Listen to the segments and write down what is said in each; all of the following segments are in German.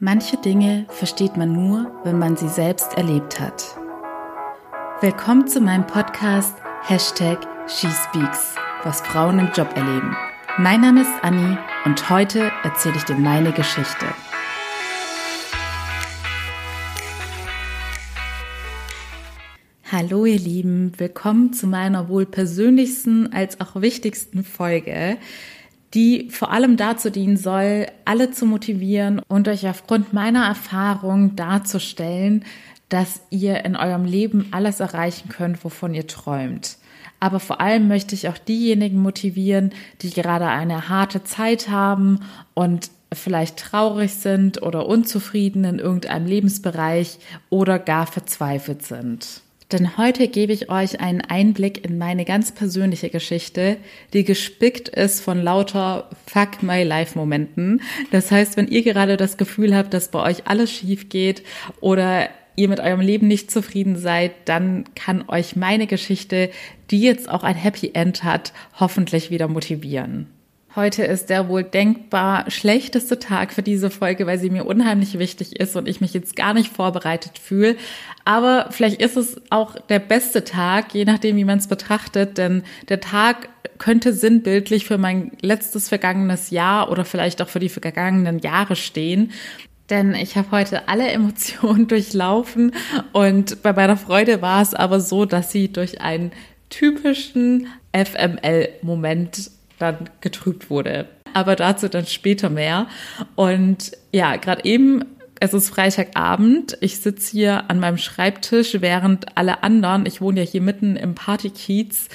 Manche Dinge versteht man nur, wenn man sie selbst erlebt hat. Willkommen zu meinem Podcast Hashtag SheSpeaks, was Frauen im Job erleben. Mein Name ist Anni und heute erzähle ich dir meine Geschichte. Hallo ihr Lieben, willkommen zu meiner wohl persönlichsten als auch wichtigsten Folge die vor allem dazu dienen soll, alle zu motivieren und euch aufgrund meiner Erfahrung darzustellen, dass ihr in eurem Leben alles erreichen könnt, wovon ihr träumt. Aber vor allem möchte ich auch diejenigen motivieren, die gerade eine harte Zeit haben und vielleicht traurig sind oder unzufrieden in irgendeinem Lebensbereich oder gar verzweifelt sind. Denn heute gebe ich euch einen Einblick in meine ganz persönliche Geschichte, die gespickt ist von lauter Fuck My Life Momenten. Das heißt, wenn ihr gerade das Gefühl habt, dass bei euch alles schief geht oder ihr mit eurem Leben nicht zufrieden seid, dann kann euch meine Geschichte, die jetzt auch ein Happy End hat, hoffentlich wieder motivieren. Heute ist der wohl denkbar schlechteste Tag für diese Folge, weil sie mir unheimlich wichtig ist und ich mich jetzt gar nicht vorbereitet fühle. Aber vielleicht ist es auch der beste Tag, je nachdem, wie man es betrachtet, denn der Tag könnte sinnbildlich für mein letztes vergangenes Jahr oder vielleicht auch für die vergangenen Jahre stehen. Denn ich habe heute alle Emotionen durchlaufen und bei meiner Freude war es aber so, dass sie durch einen typischen FML-Moment dann getrübt wurde. Aber dazu dann später mehr. Und ja, gerade eben es ist Freitagabend. Ich sitze hier an meinem Schreibtisch, während alle anderen, ich wohne ja hier mitten im Partykiez,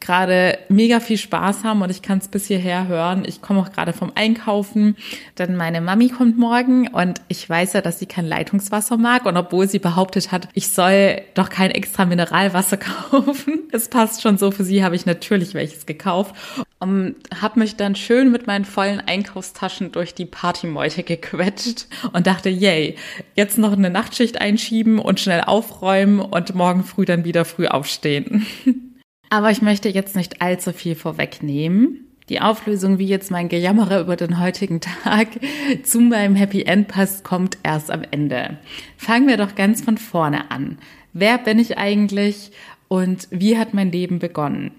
gerade mega viel Spaß haben und ich kann es bis hierher hören. Ich komme auch gerade vom Einkaufen, denn meine Mami kommt morgen und ich weiß ja, dass sie kein Leitungswasser mag und obwohl sie behauptet hat, ich soll doch kein extra Mineralwasser kaufen, es passt schon so für sie, habe ich natürlich welches gekauft und habe mich dann schön mit meinen vollen Einkaufstaschen durch die Partymeute gequetscht und dachte, yay, jetzt noch eine Nachtschicht einschieben und schnell aufräumen und morgen früh dann wieder früh aufstehen. Aber ich möchte jetzt nicht allzu viel vorwegnehmen. Die Auflösung, wie jetzt mein Gejammerer über den heutigen Tag zu meinem Happy End passt, kommt erst am Ende. Fangen wir doch ganz von vorne an. Wer bin ich eigentlich und wie hat mein Leben begonnen?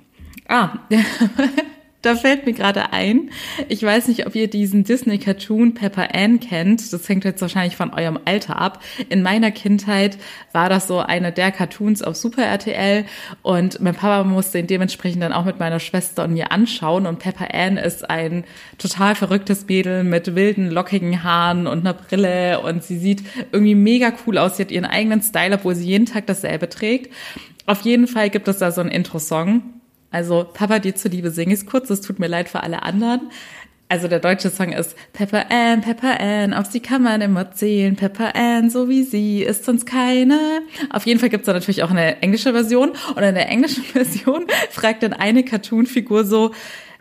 Ah, Da fällt mir gerade ein, ich weiß nicht, ob ihr diesen Disney-Cartoon Pepper Ann kennt. Das hängt jetzt wahrscheinlich von eurem Alter ab. In meiner Kindheit war das so eine der Cartoons auf Super RTL und mein Papa musste ihn dementsprechend dann auch mit meiner Schwester und mir anschauen. Und Pepper Ann ist ein total verrücktes Mädel mit wilden, lockigen Haaren und einer Brille und sie sieht irgendwie mega cool aus. Sie hat ihren eigenen Style, obwohl sie jeden Tag dasselbe trägt. Auf jeden Fall gibt es da so einen Intro-Song. Also Papa, dir zuliebe singe ich kurz, es tut mir leid für alle anderen. Also der deutsche Song ist Pepper Ann, Pepper Ann, auf sie kann man immer zählen. Pepper Ann, so wie sie, ist sonst keine. Auf jeden Fall gibt's da natürlich auch eine englische Version. Und in der englischen Version fragt dann eine Cartoon-Figur so,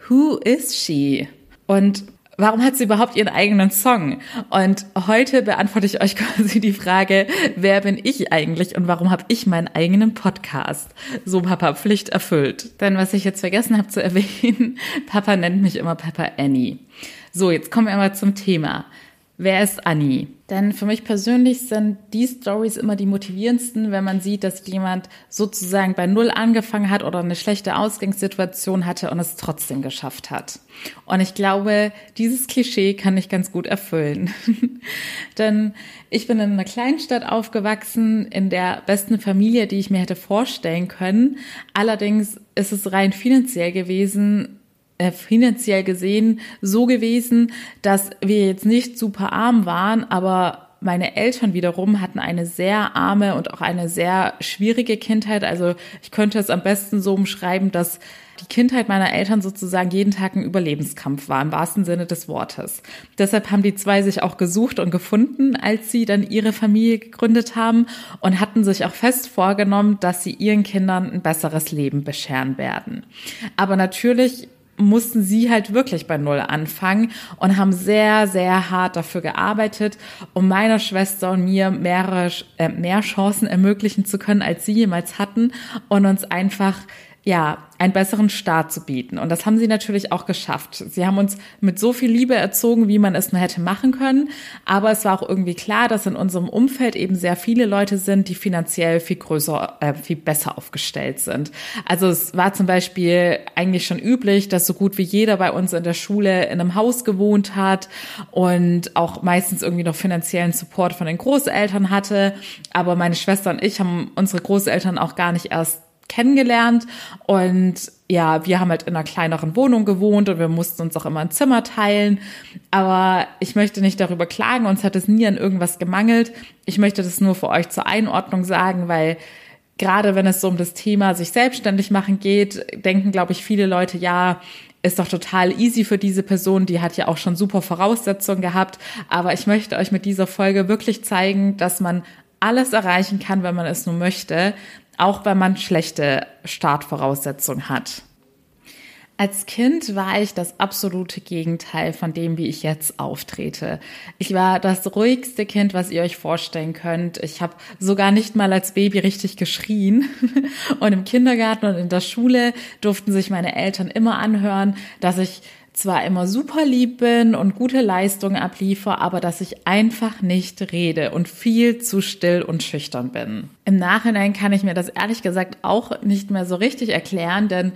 Who is she? Und warum hat sie überhaupt ihren eigenen Song? Und heute beantworte ich euch quasi die Frage, wer bin ich eigentlich und warum habe ich meinen eigenen Podcast? So Papa Pflicht erfüllt. Denn was ich jetzt vergessen habe zu erwähnen, Papa nennt mich immer Papa Annie. So, jetzt kommen wir mal zum Thema. Wer ist Annie? Denn für mich persönlich sind die Stories immer die motivierendsten, wenn man sieht, dass jemand sozusagen bei Null angefangen hat oder eine schlechte Ausgangssituation hatte und es trotzdem geschafft hat. Und ich glaube, dieses Klischee kann ich ganz gut erfüllen. Denn ich bin in einer Kleinstadt aufgewachsen, in der besten Familie, die ich mir hätte vorstellen können. Allerdings ist es rein finanziell gewesen äh, finanziell gesehen so gewesen, dass wir jetzt nicht super arm waren, aber meine Eltern wiederum hatten eine sehr arme und auch eine sehr schwierige Kindheit. Also ich könnte es am besten so umschreiben, dass die Kindheit meiner Eltern sozusagen jeden Tag ein Überlebenskampf war, im wahrsten Sinne des Wortes. Deshalb haben die zwei sich auch gesucht und gefunden, als sie dann ihre Familie gegründet haben und hatten sich auch fest vorgenommen, dass sie ihren Kindern ein besseres Leben bescheren werden. Aber natürlich mussten sie halt wirklich bei Null anfangen und haben sehr, sehr hart dafür gearbeitet, um meiner Schwester und mir mehrere, äh, mehr Chancen ermöglichen zu können, als sie jemals hatten und uns einfach ja, einen besseren Start zu bieten. Und das haben sie natürlich auch geschafft. Sie haben uns mit so viel Liebe erzogen, wie man es nur hätte machen können. Aber es war auch irgendwie klar, dass in unserem Umfeld eben sehr viele Leute sind, die finanziell viel größer, äh, viel besser aufgestellt sind. Also es war zum Beispiel eigentlich schon üblich, dass so gut wie jeder bei uns in der Schule in einem Haus gewohnt hat und auch meistens irgendwie noch finanziellen Support von den Großeltern hatte. Aber meine Schwester und ich haben unsere Großeltern auch gar nicht erst kennengelernt und ja, wir haben halt in einer kleineren Wohnung gewohnt und wir mussten uns auch immer ein Zimmer teilen. Aber ich möchte nicht darüber klagen, uns hat es nie an irgendwas gemangelt. Ich möchte das nur für euch zur Einordnung sagen, weil gerade wenn es so um das Thema sich selbstständig machen geht, denken, glaube ich, viele Leute, ja, ist doch total easy für diese Person, die hat ja auch schon super Voraussetzungen gehabt. Aber ich möchte euch mit dieser Folge wirklich zeigen, dass man alles erreichen kann, wenn man es nur möchte auch wenn man schlechte Startvoraussetzungen hat. Als Kind war ich das absolute Gegenteil von dem, wie ich jetzt auftrete. Ich war das ruhigste Kind, was ihr euch vorstellen könnt. Ich habe sogar nicht mal als Baby richtig geschrien. Und im Kindergarten und in der Schule durften sich meine Eltern immer anhören, dass ich zwar immer super lieb bin und gute Leistungen abliefer, aber dass ich einfach nicht rede und viel zu still und schüchtern bin. Im Nachhinein kann ich mir das ehrlich gesagt auch nicht mehr so richtig erklären, denn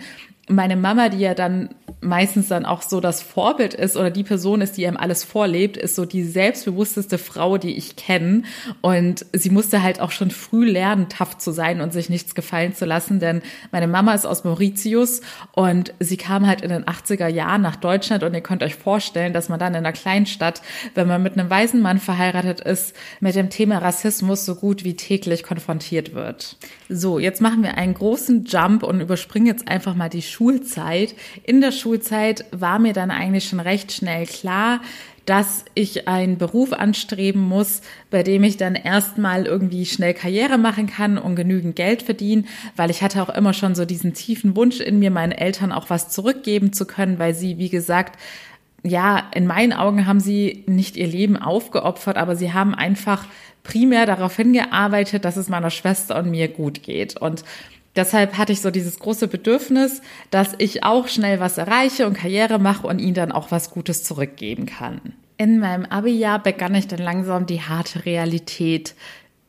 meine Mama, die ja dann meistens dann auch so das Vorbild ist oder die Person ist, die einem alles vorlebt, ist so die selbstbewussteste Frau, die ich kenne. Und sie musste halt auch schon früh lernen, tough zu sein und sich nichts gefallen zu lassen, denn meine Mama ist aus Mauritius und sie kam halt in den 80er Jahren nach Deutschland und ihr könnt euch vorstellen, dass man dann in einer Kleinstadt, wenn man mit einem weisen Mann verheiratet ist, mit dem Thema Rassismus so gut wie täglich konfrontiert wird. So, jetzt machen wir einen großen Jump und überspringen jetzt einfach mal die Schulzeit. In der Schulzeit war mir dann eigentlich schon recht schnell klar, dass ich einen Beruf anstreben muss, bei dem ich dann erstmal irgendwie schnell Karriere machen kann und genügend Geld verdienen, weil ich hatte auch immer schon so diesen tiefen Wunsch in mir, meinen Eltern auch was zurückgeben zu können, weil sie, wie gesagt, ja, in meinen Augen haben sie nicht ihr Leben aufgeopfert, aber sie haben einfach primär darauf hingearbeitet, dass es meiner Schwester und mir gut geht. Und Deshalb hatte ich so dieses große Bedürfnis, dass ich auch schnell was erreiche und Karriere mache und ihnen dann auch was Gutes zurückgeben kann. In meinem Abi-Jahr begann ich dann langsam die harte Realität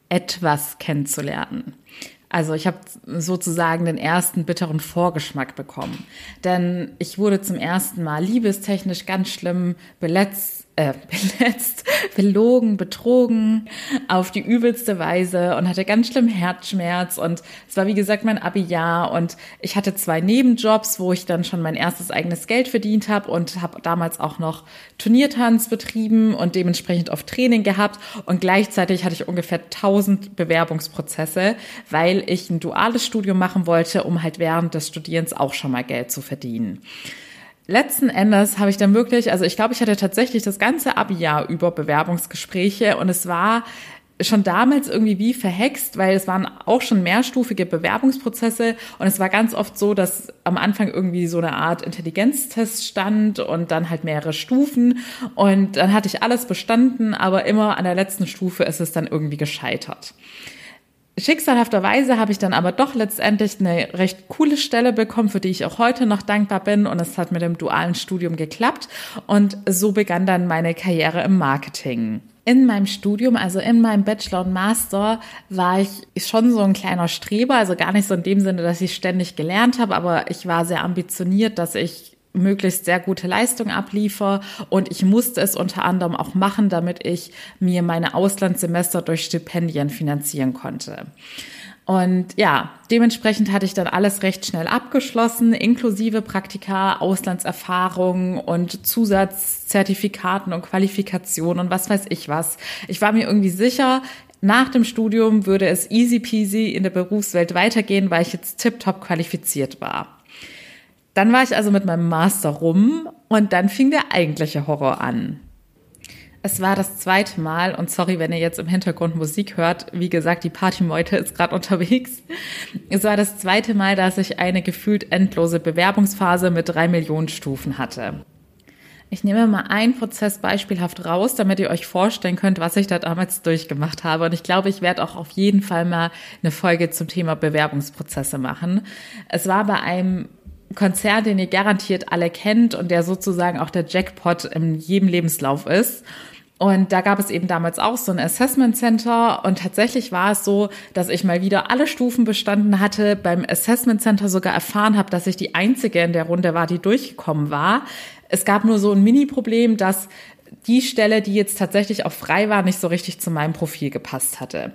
etwas kennenzulernen. Also ich habe sozusagen den ersten bitteren Vorgeschmack bekommen. Denn ich wurde zum ersten Mal liebestechnisch ganz schlimm beletzt äh, beletzt, belogen, betrogen auf die übelste Weise und hatte ganz schlimm Herzschmerz. Und es war wie gesagt mein Abi-Jahr. Und ich hatte zwei Nebenjobs, wo ich dann schon mein erstes eigenes Geld verdient habe und habe damals auch noch Turniertanz betrieben und dementsprechend auf Training gehabt. Und gleichzeitig hatte ich ungefähr 1000 Bewerbungsprozesse, weil ich ein duales Studium machen wollte, um halt während des Studierens auch schon mal Geld zu verdienen letzten Endes habe ich dann wirklich, also ich glaube, ich hatte tatsächlich das ganze Abi-Jahr über Bewerbungsgespräche und es war schon damals irgendwie wie verhext, weil es waren auch schon mehrstufige Bewerbungsprozesse und es war ganz oft so, dass am Anfang irgendwie so eine Art Intelligenztest stand und dann halt mehrere Stufen und dann hatte ich alles bestanden, aber immer an der letzten Stufe ist es dann irgendwie gescheitert. Schicksalhafterweise habe ich dann aber doch letztendlich eine recht coole Stelle bekommen, für die ich auch heute noch dankbar bin. Und es hat mit dem dualen Studium geklappt. Und so begann dann meine Karriere im Marketing. In meinem Studium, also in meinem Bachelor und Master, war ich schon so ein kleiner Streber, also gar nicht so in dem Sinne, dass ich ständig gelernt habe, aber ich war sehr ambitioniert, dass ich möglichst sehr gute Leistung abliefer und ich musste es unter anderem auch machen, damit ich mir meine Auslandssemester durch Stipendien finanzieren konnte. Und ja, dementsprechend hatte ich dann alles recht schnell abgeschlossen, inklusive Praktika, Auslandserfahrung und Zusatzzertifikaten und Qualifikationen und was weiß ich was. Ich war mir irgendwie sicher, nach dem Studium würde es easy peasy in der Berufswelt weitergehen, weil ich jetzt tiptop qualifiziert war. Dann war ich also mit meinem Master rum und dann fing der eigentliche Horror an. Es war das zweite Mal und sorry, wenn ihr jetzt im Hintergrund Musik hört. Wie gesagt, die Partymeute ist gerade unterwegs. Es war das zweite Mal, dass ich eine gefühlt endlose Bewerbungsphase mit drei Millionen Stufen hatte. Ich nehme mal einen Prozess beispielhaft raus, damit ihr euch vorstellen könnt, was ich da damals durchgemacht habe. Und ich glaube, ich werde auch auf jeden Fall mal eine Folge zum Thema Bewerbungsprozesse machen. Es war bei einem Konzern, den ihr garantiert alle kennt und der sozusagen auch der Jackpot in jedem Lebenslauf ist. Und da gab es eben damals auch so ein Assessment Center und tatsächlich war es so, dass ich mal wieder alle Stufen bestanden hatte, beim Assessment Center sogar erfahren habe, dass ich die einzige in der Runde war, die durchgekommen war. Es gab nur so ein Mini-Problem, dass die Stelle, die jetzt tatsächlich auch frei war, nicht so richtig zu meinem Profil gepasst hatte.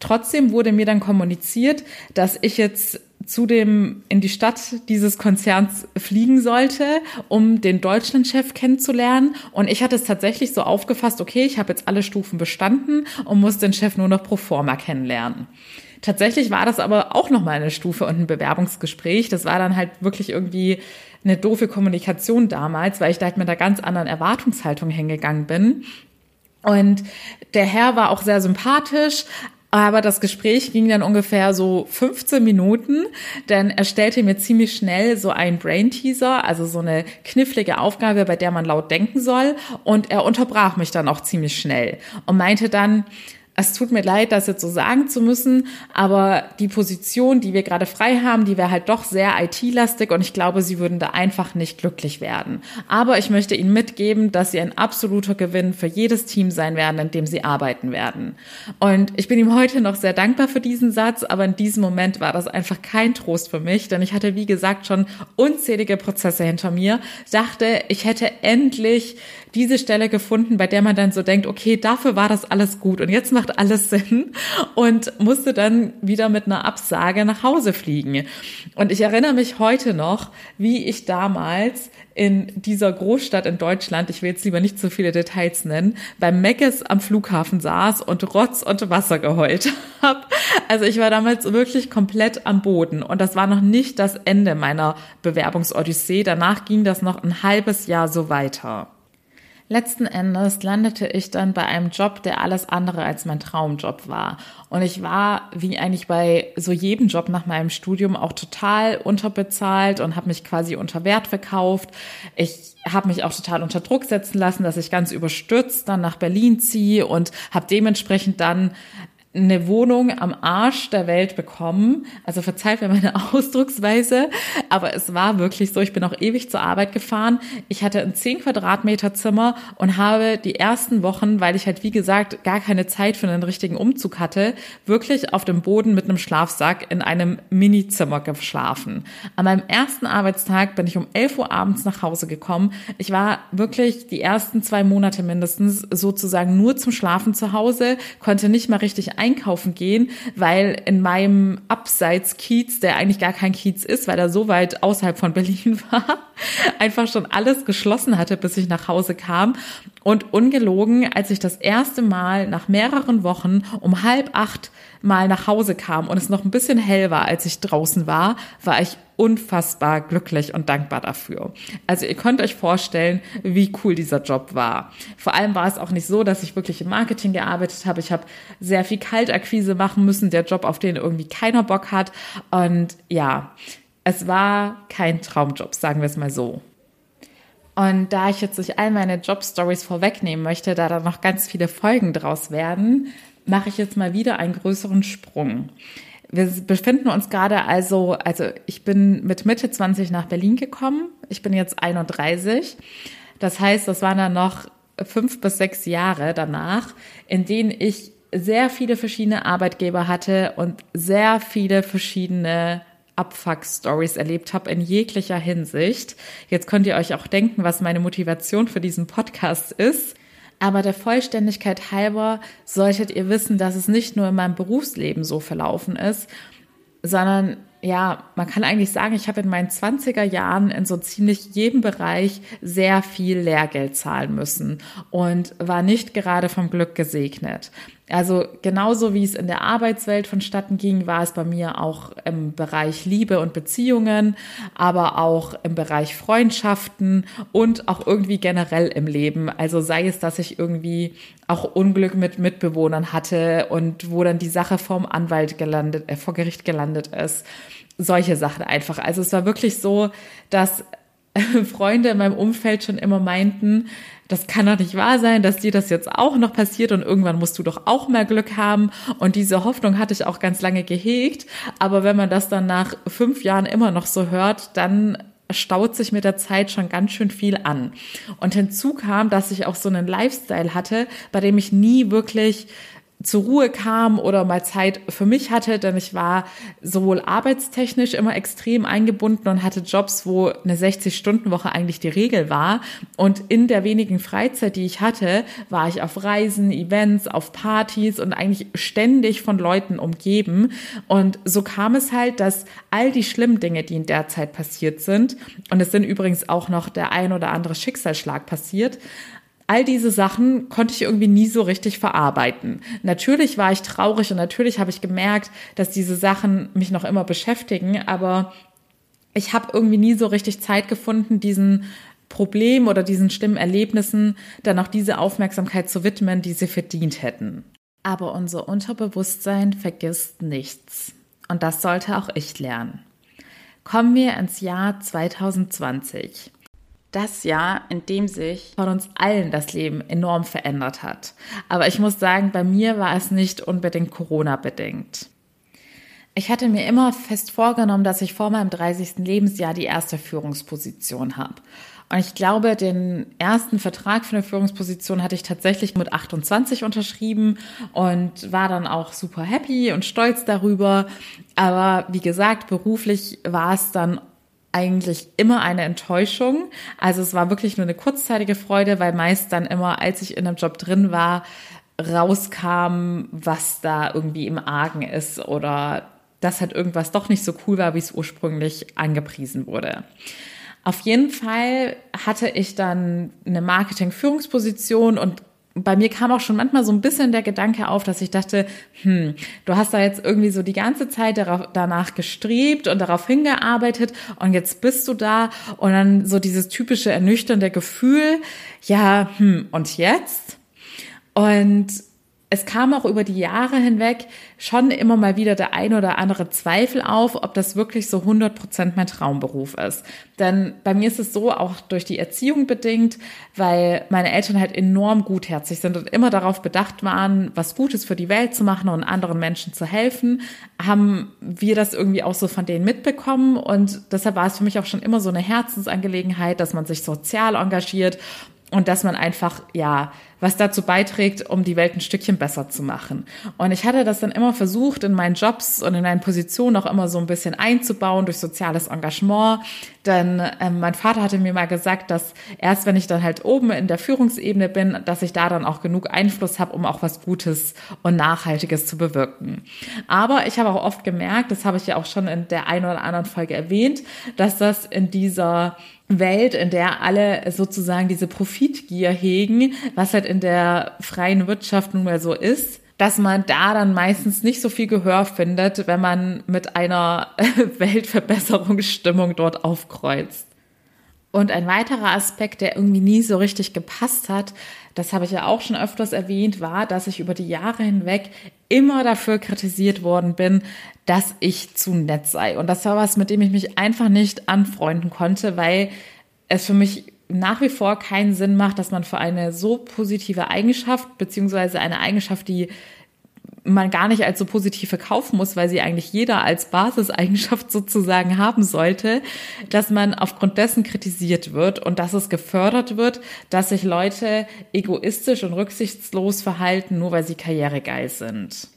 Trotzdem wurde mir dann kommuniziert, dass ich jetzt zu dem in die Stadt dieses Konzerns fliegen sollte, um den Deutschlandchef kennenzulernen. Und ich hatte es tatsächlich so aufgefasst, okay, ich habe jetzt alle Stufen bestanden und muss den Chef nur noch pro forma kennenlernen. Tatsächlich war das aber auch noch mal eine Stufe und ein Bewerbungsgespräch. Das war dann halt wirklich irgendwie eine doofe Kommunikation damals, weil ich da halt mit einer ganz anderen Erwartungshaltung hingegangen bin. Und der Herr war auch sehr sympathisch, aber das Gespräch ging dann ungefähr so 15 Minuten, denn er stellte mir ziemlich schnell so einen Brain-Teaser, also so eine knifflige Aufgabe, bei der man laut denken soll. Und er unterbrach mich dann auch ziemlich schnell und meinte dann, es tut mir leid, das jetzt so sagen zu müssen, aber die Position, die wir gerade frei haben, die wäre halt doch sehr IT-lastig und ich glaube, sie würden da einfach nicht glücklich werden. Aber ich möchte Ihnen mitgeben, dass Sie ein absoluter Gewinn für jedes Team sein werden, in dem Sie arbeiten werden. Und ich bin ihm heute noch sehr dankbar für diesen Satz, aber in diesem Moment war das einfach kein Trost für mich, denn ich hatte, wie gesagt, schon unzählige Prozesse hinter mir, dachte, ich hätte endlich diese Stelle gefunden, bei der man dann so denkt, okay, dafür war das alles gut und jetzt macht alles Sinn und musste dann wieder mit einer Absage nach Hause fliegen. Und ich erinnere mich heute noch, wie ich damals in dieser Großstadt in Deutschland, ich will jetzt lieber nicht so viele Details nennen, beim Meckes am Flughafen saß und Rotz und Wasser geheult habe. Also ich war damals wirklich komplett am Boden und das war noch nicht das Ende meiner Bewerbungsodyssee. Danach ging das noch ein halbes Jahr so weiter. Letzten Endes landete ich dann bei einem Job, der alles andere als mein Traumjob war. Und ich war, wie eigentlich bei so jedem Job nach meinem Studium, auch total unterbezahlt und habe mich quasi unter Wert verkauft. Ich habe mich auch total unter Druck setzen lassen, dass ich ganz überstürzt dann nach Berlin ziehe und habe dementsprechend dann eine Wohnung am Arsch der Welt bekommen. Also verzeiht mir meine Ausdrucksweise, aber es war wirklich so. Ich bin auch ewig zur Arbeit gefahren. Ich hatte ein 10 Quadratmeter Zimmer und habe die ersten Wochen, weil ich halt wie gesagt gar keine Zeit für einen richtigen Umzug hatte, wirklich auf dem Boden mit einem Schlafsack in einem Minizimmer geschlafen. An meinem ersten Arbeitstag bin ich um 11 Uhr abends nach Hause gekommen. Ich war wirklich die ersten zwei Monate mindestens sozusagen nur zum Schlafen zu Hause, konnte nicht mal richtig einkaufen gehen, weil in meinem Abseits-Kiez, der eigentlich gar kein Kiez ist, weil er so weit außerhalb von Berlin war, einfach schon alles geschlossen hatte, bis ich nach Hause kam. Und ungelogen, als ich das erste Mal nach mehreren Wochen um halb acht mal nach Hause kam und es noch ein bisschen hell war, als ich draußen war, war ich unfassbar glücklich und dankbar dafür. Also ihr könnt euch vorstellen, wie cool dieser Job war. Vor allem war es auch nicht so, dass ich wirklich im Marketing gearbeitet habe. Ich habe sehr viel Kaltakquise machen müssen, der Job, auf den irgendwie keiner Bock hat. Und ja, es war kein Traumjob, sagen wir es mal so. Und da ich jetzt durch all meine Jobstories vorwegnehmen möchte, da da noch ganz viele Folgen draus werden, mache ich jetzt mal wieder einen größeren Sprung. Wir befinden uns gerade also, also ich bin mit Mitte 20 nach Berlin gekommen. Ich bin jetzt 31. Das heißt, das waren dann noch fünf bis sechs Jahre danach, in denen ich sehr viele verschiedene Arbeitgeber hatte und sehr viele verschiedene Abfuck-Stories erlebt habe in jeglicher Hinsicht. Jetzt könnt ihr euch auch denken, was meine Motivation für diesen Podcast ist. Aber der Vollständigkeit halber solltet ihr wissen, dass es nicht nur in meinem Berufsleben so verlaufen ist, sondern ja, man kann eigentlich sagen, ich habe in meinen 20er Jahren in so ziemlich jedem Bereich sehr viel Lehrgeld zahlen müssen und war nicht gerade vom Glück gesegnet. Also genauso wie es in der Arbeitswelt vonstatten ging, war es bei mir auch im Bereich Liebe und Beziehungen, aber auch im Bereich Freundschaften und auch irgendwie generell im Leben. Also sei es, dass ich irgendwie auch Unglück mit Mitbewohnern hatte und wo dann die Sache vom Anwalt gelandet, äh, vor Gericht gelandet ist. Solche Sachen einfach. Also es war wirklich so, dass Freunde in meinem Umfeld schon immer meinten, das kann doch nicht wahr sein, dass dir das jetzt auch noch passiert und irgendwann musst du doch auch mehr Glück haben. Und diese Hoffnung hatte ich auch ganz lange gehegt. Aber wenn man das dann nach fünf Jahren immer noch so hört, dann staut sich mit der Zeit schon ganz schön viel an. Und hinzu kam, dass ich auch so einen Lifestyle hatte, bei dem ich nie wirklich zur Ruhe kam oder mal Zeit für mich hatte, denn ich war sowohl arbeitstechnisch immer extrem eingebunden und hatte Jobs, wo eine 60-Stunden-Woche eigentlich die Regel war. Und in der wenigen Freizeit, die ich hatte, war ich auf Reisen, Events, auf Partys und eigentlich ständig von Leuten umgeben. Und so kam es halt, dass all die schlimmen Dinge, die in der Zeit passiert sind, und es sind übrigens auch noch der ein oder andere Schicksalsschlag passiert, all diese Sachen konnte ich irgendwie nie so richtig verarbeiten. Natürlich war ich traurig und natürlich habe ich gemerkt, dass diese Sachen mich noch immer beschäftigen, aber ich habe irgendwie nie so richtig Zeit gefunden, diesen Problem oder diesen schlimmen Erlebnissen dann auch diese Aufmerksamkeit zu widmen, die sie verdient hätten. Aber unser Unterbewusstsein vergisst nichts. Und das sollte auch ich lernen. Kommen wir ins Jahr 2020 das Jahr, in dem sich von uns allen das Leben enorm verändert hat. Aber ich muss sagen, bei mir war es nicht unbedingt Corona bedingt. Ich hatte mir immer fest vorgenommen, dass ich vor meinem 30. Lebensjahr die erste Führungsposition habe. Und ich glaube, den ersten Vertrag für eine Führungsposition hatte ich tatsächlich mit 28 unterschrieben und war dann auch super happy und stolz darüber. Aber wie gesagt, beruflich war es dann eigentlich immer eine Enttäuschung. Also es war wirklich nur eine kurzzeitige Freude, weil meist dann immer, als ich in einem Job drin war, rauskam, was da irgendwie im Argen ist oder dass halt irgendwas doch nicht so cool war, wie es ursprünglich angepriesen wurde. Auf jeden Fall hatte ich dann eine Marketing-Führungsposition und bei mir kam auch schon manchmal so ein bisschen der Gedanke auf, dass ich dachte, hm, du hast da jetzt irgendwie so die ganze Zeit darauf, danach gestrebt und darauf hingearbeitet und jetzt bist du da und dann so dieses typische ernüchternde Gefühl, ja, hm, und jetzt? Und es kam auch über die Jahre hinweg schon immer mal wieder der ein oder andere Zweifel auf, ob das wirklich so 100 Prozent mein Traumberuf ist. Denn bei mir ist es so, auch durch die Erziehung bedingt, weil meine Eltern halt enorm gutherzig sind und immer darauf bedacht waren, was Gutes für die Welt zu machen und anderen Menschen zu helfen, haben wir das irgendwie auch so von denen mitbekommen. Und deshalb war es für mich auch schon immer so eine Herzensangelegenheit, dass man sich sozial engagiert und dass man einfach, ja, was dazu beiträgt, um die Welt ein Stückchen besser zu machen. Und ich hatte das dann immer versucht, in meinen Jobs und in meinen Positionen auch immer so ein bisschen einzubauen durch soziales Engagement. Denn ähm, mein Vater hatte mir mal gesagt, dass erst wenn ich dann halt oben in der Führungsebene bin, dass ich da dann auch genug Einfluss habe, um auch was Gutes und Nachhaltiges zu bewirken. Aber ich habe auch oft gemerkt, das habe ich ja auch schon in der einen oder anderen Folge erwähnt, dass das in dieser Welt, in der alle sozusagen diese Profitgier hegen, was halt in der freien Wirtschaft nun mal so ist, dass man da dann meistens nicht so viel Gehör findet, wenn man mit einer Weltverbesserungsstimmung dort aufkreuzt. Und ein weiterer Aspekt, der irgendwie nie so richtig gepasst hat, das habe ich ja auch schon öfters erwähnt, war, dass ich über die Jahre hinweg immer dafür kritisiert worden bin, dass ich zu nett sei. Und das war was, mit dem ich mich einfach nicht anfreunden konnte, weil es für mich nach wie vor keinen Sinn macht, dass man für eine so positive Eigenschaft, beziehungsweise eine Eigenschaft, die man gar nicht als so positiv verkaufen muss, weil sie eigentlich jeder als Basiseigenschaft sozusagen haben sollte, dass man aufgrund dessen kritisiert wird und dass es gefördert wird, dass sich Leute egoistisch und rücksichtslos verhalten, nur weil sie karrieregeil sind.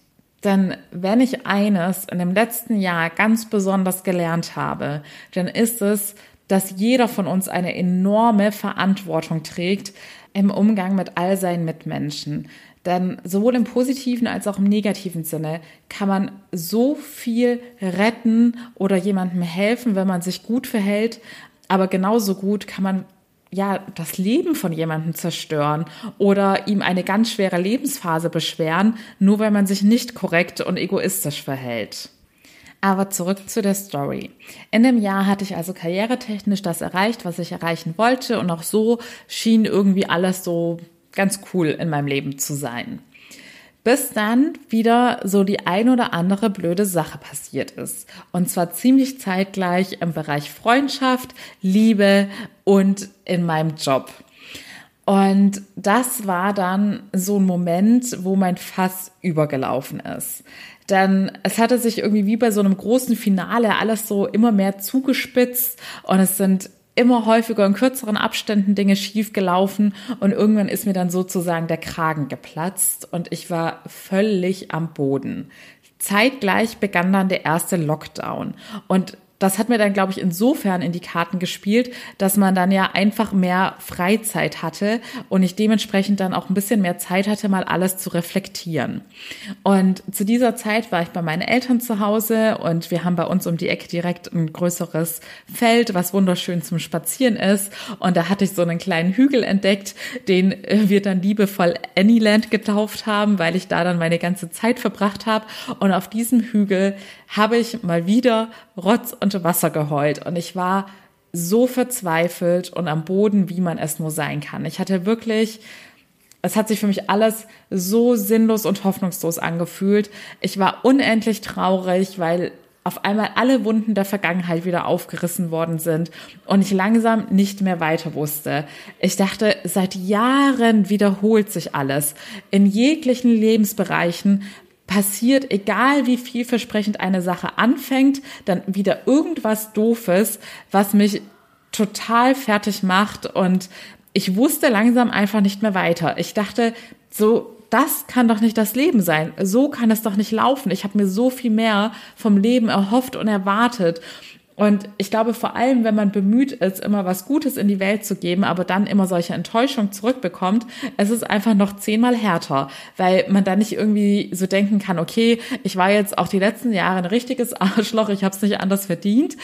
Denn wenn ich eines in dem letzten Jahr ganz besonders gelernt habe, dann ist es, dass jeder von uns eine enorme Verantwortung trägt im Umgang mit all seinen Mitmenschen. Denn sowohl im positiven als auch im negativen Sinne kann man so viel retten oder jemandem helfen, wenn man sich gut verhält. Aber genauso gut kann man ja das Leben von jemandem zerstören oder ihm eine ganz schwere Lebensphase beschweren, nur weil man sich nicht korrekt und egoistisch verhält. Aber zurück zu der Story. In dem Jahr hatte ich also karrieretechnisch das erreicht, was ich erreichen wollte und auch so schien irgendwie alles so ganz cool in meinem Leben zu sein. bis dann wieder so die ein oder andere blöde Sache passiert ist. Und zwar ziemlich zeitgleich im Bereich Freundschaft, Liebe und in meinem Job. Und das war dann so ein Moment, wo mein Fass übergelaufen ist. Denn es hatte sich irgendwie wie bei so einem großen Finale alles so immer mehr zugespitzt und es sind immer häufiger in kürzeren Abständen Dinge schief gelaufen und irgendwann ist mir dann sozusagen der Kragen geplatzt und ich war völlig am Boden. Zeitgleich begann dann der erste Lockdown und das hat mir dann, glaube ich, insofern in die Karten gespielt, dass man dann ja einfach mehr Freizeit hatte und ich dementsprechend dann auch ein bisschen mehr Zeit hatte, mal alles zu reflektieren. Und zu dieser Zeit war ich bei meinen Eltern zu Hause und wir haben bei uns um die Ecke direkt ein größeres Feld, was wunderschön zum Spazieren ist. Und da hatte ich so einen kleinen Hügel entdeckt, den wir dann liebevoll Anyland getauft haben, weil ich da dann meine ganze Zeit verbracht habe. Und auf diesem Hügel habe ich mal wieder Rotz und Wasser geheult und ich war so verzweifelt und am Boden, wie man es nur sein kann. Ich hatte wirklich, es hat sich für mich alles so sinnlos und hoffnungslos angefühlt. Ich war unendlich traurig, weil auf einmal alle Wunden der Vergangenheit wieder aufgerissen worden sind und ich langsam nicht mehr weiter wusste. Ich dachte, seit Jahren wiederholt sich alles. In jeglichen Lebensbereichen passiert, egal wie vielversprechend eine Sache anfängt, dann wieder irgendwas Doofes, was mich total fertig macht und ich wusste langsam einfach nicht mehr weiter. Ich dachte, so, das kann doch nicht das Leben sein. So kann es doch nicht laufen. Ich habe mir so viel mehr vom Leben erhofft und erwartet. Und ich glaube vor allem, wenn man bemüht ist, immer was Gutes in die Welt zu geben, aber dann immer solche Enttäuschung zurückbekommt, es ist einfach noch zehnmal härter, weil man da nicht irgendwie so denken kann, okay, ich war jetzt auch die letzten Jahre ein richtiges Arschloch, ich habe es nicht anders verdient.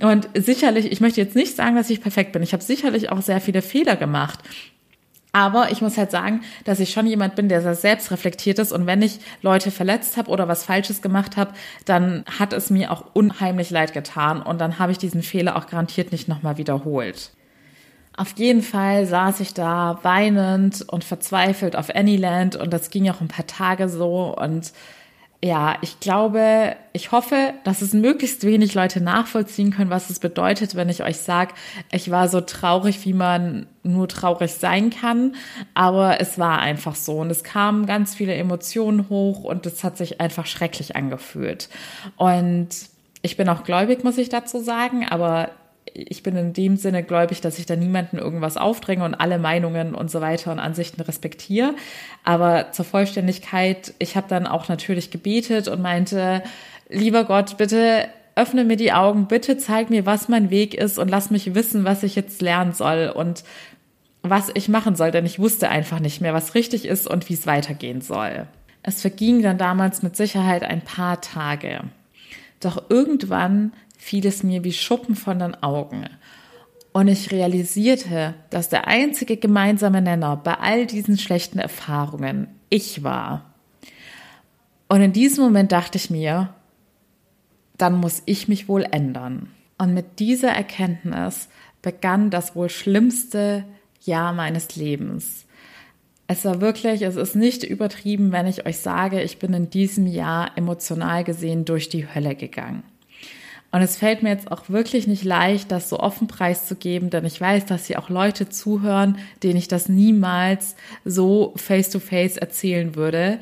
Und sicherlich, ich möchte jetzt nicht sagen, dass ich perfekt bin. Ich habe sicherlich auch sehr viele Fehler gemacht. Aber ich muss halt sagen, dass ich schon jemand bin, der sehr selbst reflektiert ist. Und wenn ich Leute verletzt habe oder was Falsches gemacht habe, dann hat es mir auch unheimlich leid getan. Und dann habe ich diesen Fehler auch garantiert nicht nochmal wiederholt. Auf jeden Fall saß ich da weinend und verzweifelt auf Anyland und das ging auch ein paar Tage so und ja, ich glaube, ich hoffe, dass es möglichst wenig Leute nachvollziehen können, was es bedeutet, wenn ich euch sage, ich war so traurig, wie man nur traurig sein kann. Aber es war einfach so. Und es kamen ganz viele Emotionen hoch und es hat sich einfach schrecklich angefühlt. Und ich bin auch gläubig, muss ich dazu sagen, aber ich bin in dem Sinne gläubig, dass ich da niemanden irgendwas aufdränge und alle Meinungen und so weiter und Ansichten respektiere. Aber zur Vollständigkeit, ich habe dann auch natürlich gebetet und meinte, lieber Gott, bitte öffne mir die Augen, bitte zeig mir, was mein Weg ist und lass mich wissen, was ich jetzt lernen soll und was ich machen soll, denn ich wusste einfach nicht mehr, was richtig ist und wie es weitergehen soll. Es verging dann damals mit Sicherheit ein paar Tage. Doch irgendwann fiel es mir wie Schuppen von den Augen. Und ich realisierte, dass der einzige gemeinsame Nenner bei all diesen schlechten Erfahrungen ich war. Und in diesem Moment dachte ich mir, dann muss ich mich wohl ändern. Und mit dieser Erkenntnis begann das wohl schlimmste Jahr meines Lebens. Es war wirklich, es ist nicht übertrieben, wenn ich euch sage, ich bin in diesem Jahr emotional gesehen durch die Hölle gegangen. Und es fällt mir jetzt auch wirklich nicht leicht, das so offen preiszugeben, denn ich weiß, dass hier auch Leute zuhören, denen ich das niemals so face-to-face -face erzählen würde.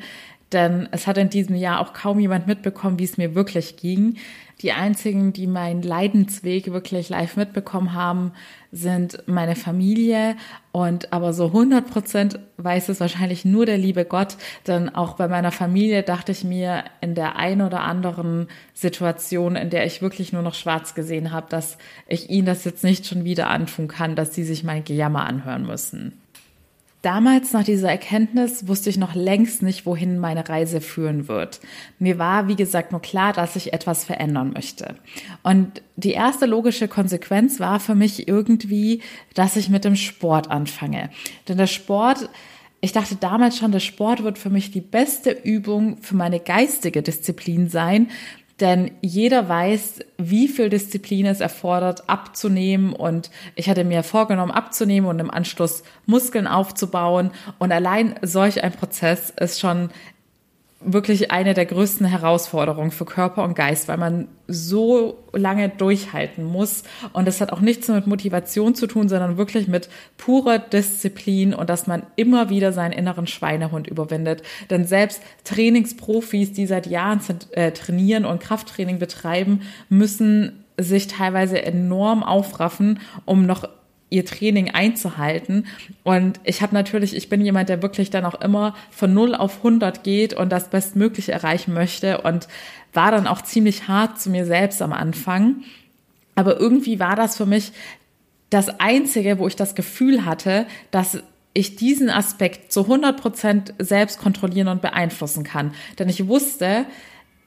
Denn es hat in diesem Jahr auch kaum jemand mitbekommen, wie es mir wirklich ging. Die einzigen, die meinen Leidensweg wirklich live mitbekommen haben, sind meine Familie und aber so 100 Prozent weiß es wahrscheinlich nur der liebe Gott, denn auch bei meiner Familie dachte ich mir in der ein oder anderen Situation, in der ich wirklich nur noch schwarz gesehen habe, dass ich ihnen das jetzt nicht schon wieder antun kann, dass sie sich mein Gejammer anhören müssen. Damals nach dieser Erkenntnis wusste ich noch längst nicht, wohin meine Reise führen wird. Mir war, wie gesagt, nur klar, dass ich etwas verändern möchte. Und die erste logische Konsequenz war für mich irgendwie, dass ich mit dem Sport anfange. Denn der Sport ich dachte damals schon, der Sport wird für mich die beste Übung für meine geistige Disziplin sein, denn jeder weiß, wie viel Disziplin es erfordert, abzunehmen. Und ich hatte mir vorgenommen, abzunehmen und im Anschluss Muskeln aufzubauen. Und allein solch ein Prozess ist schon wirklich eine der größten Herausforderungen für Körper und Geist, weil man so lange durchhalten muss. Und das hat auch nichts mit Motivation zu tun, sondern wirklich mit purer Disziplin und dass man immer wieder seinen inneren Schweinehund überwindet. Denn selbst Trainingsprofis, die seit Jahren äh, trainieren und Krafttraining betreiben, müssen sich teilweise enorm aufraffen, um noch ihr Training einzuhalten. Und ich habe natürlich, ich bin jemand, der wirklich dann auch immer von 0 auf 100 geht und das Bestmögliche erreichen möchte und war dann auch ziemlich hart zu mir selbst am Anfang. Aber irgendwie war das für mich das Einzige, wo ich das Gefühl hatte, dass ich diesen Aspekt zu 100 Prozent selbst kontrollieren und beeinflussen kann. Denn ich wusste,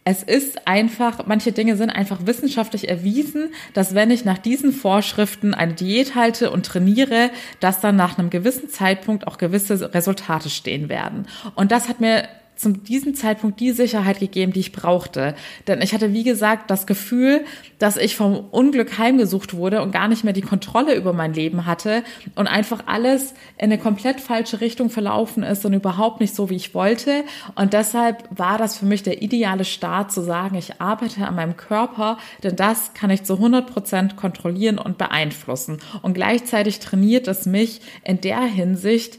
es ist einfach, manche Dinge sind einfach wissenschaftlich erwiesen, dass wenn ich nach diesen Vorschriften eine Diät halte und trainiere, dass dann nach einem gewissen Zeitpunkt auch gewisse Resultate stehen werden. Und das hat mir zu diesem Zeitpunkt die Sicherheit gegeben, die ich brauchte. Denn ich hatte, wie gesagt, das Gefühl, dass ich vom Unglück heimgesucht wurde und gar nicht mehr die Kontrolle über mein Leben hatte und einfach alles in eine komplett falsche Richtung verlaufen ist und überhaupt nicht so, wie ich wollte. Und deshalb war das für mich der ideale Start zu sagen, ich arbeite an meinem Körper, denn das kann ich zu 100 Prozent kontrollieren und beeinflussen. Und gleichzeitig trainiert es mich in der Hinsicht,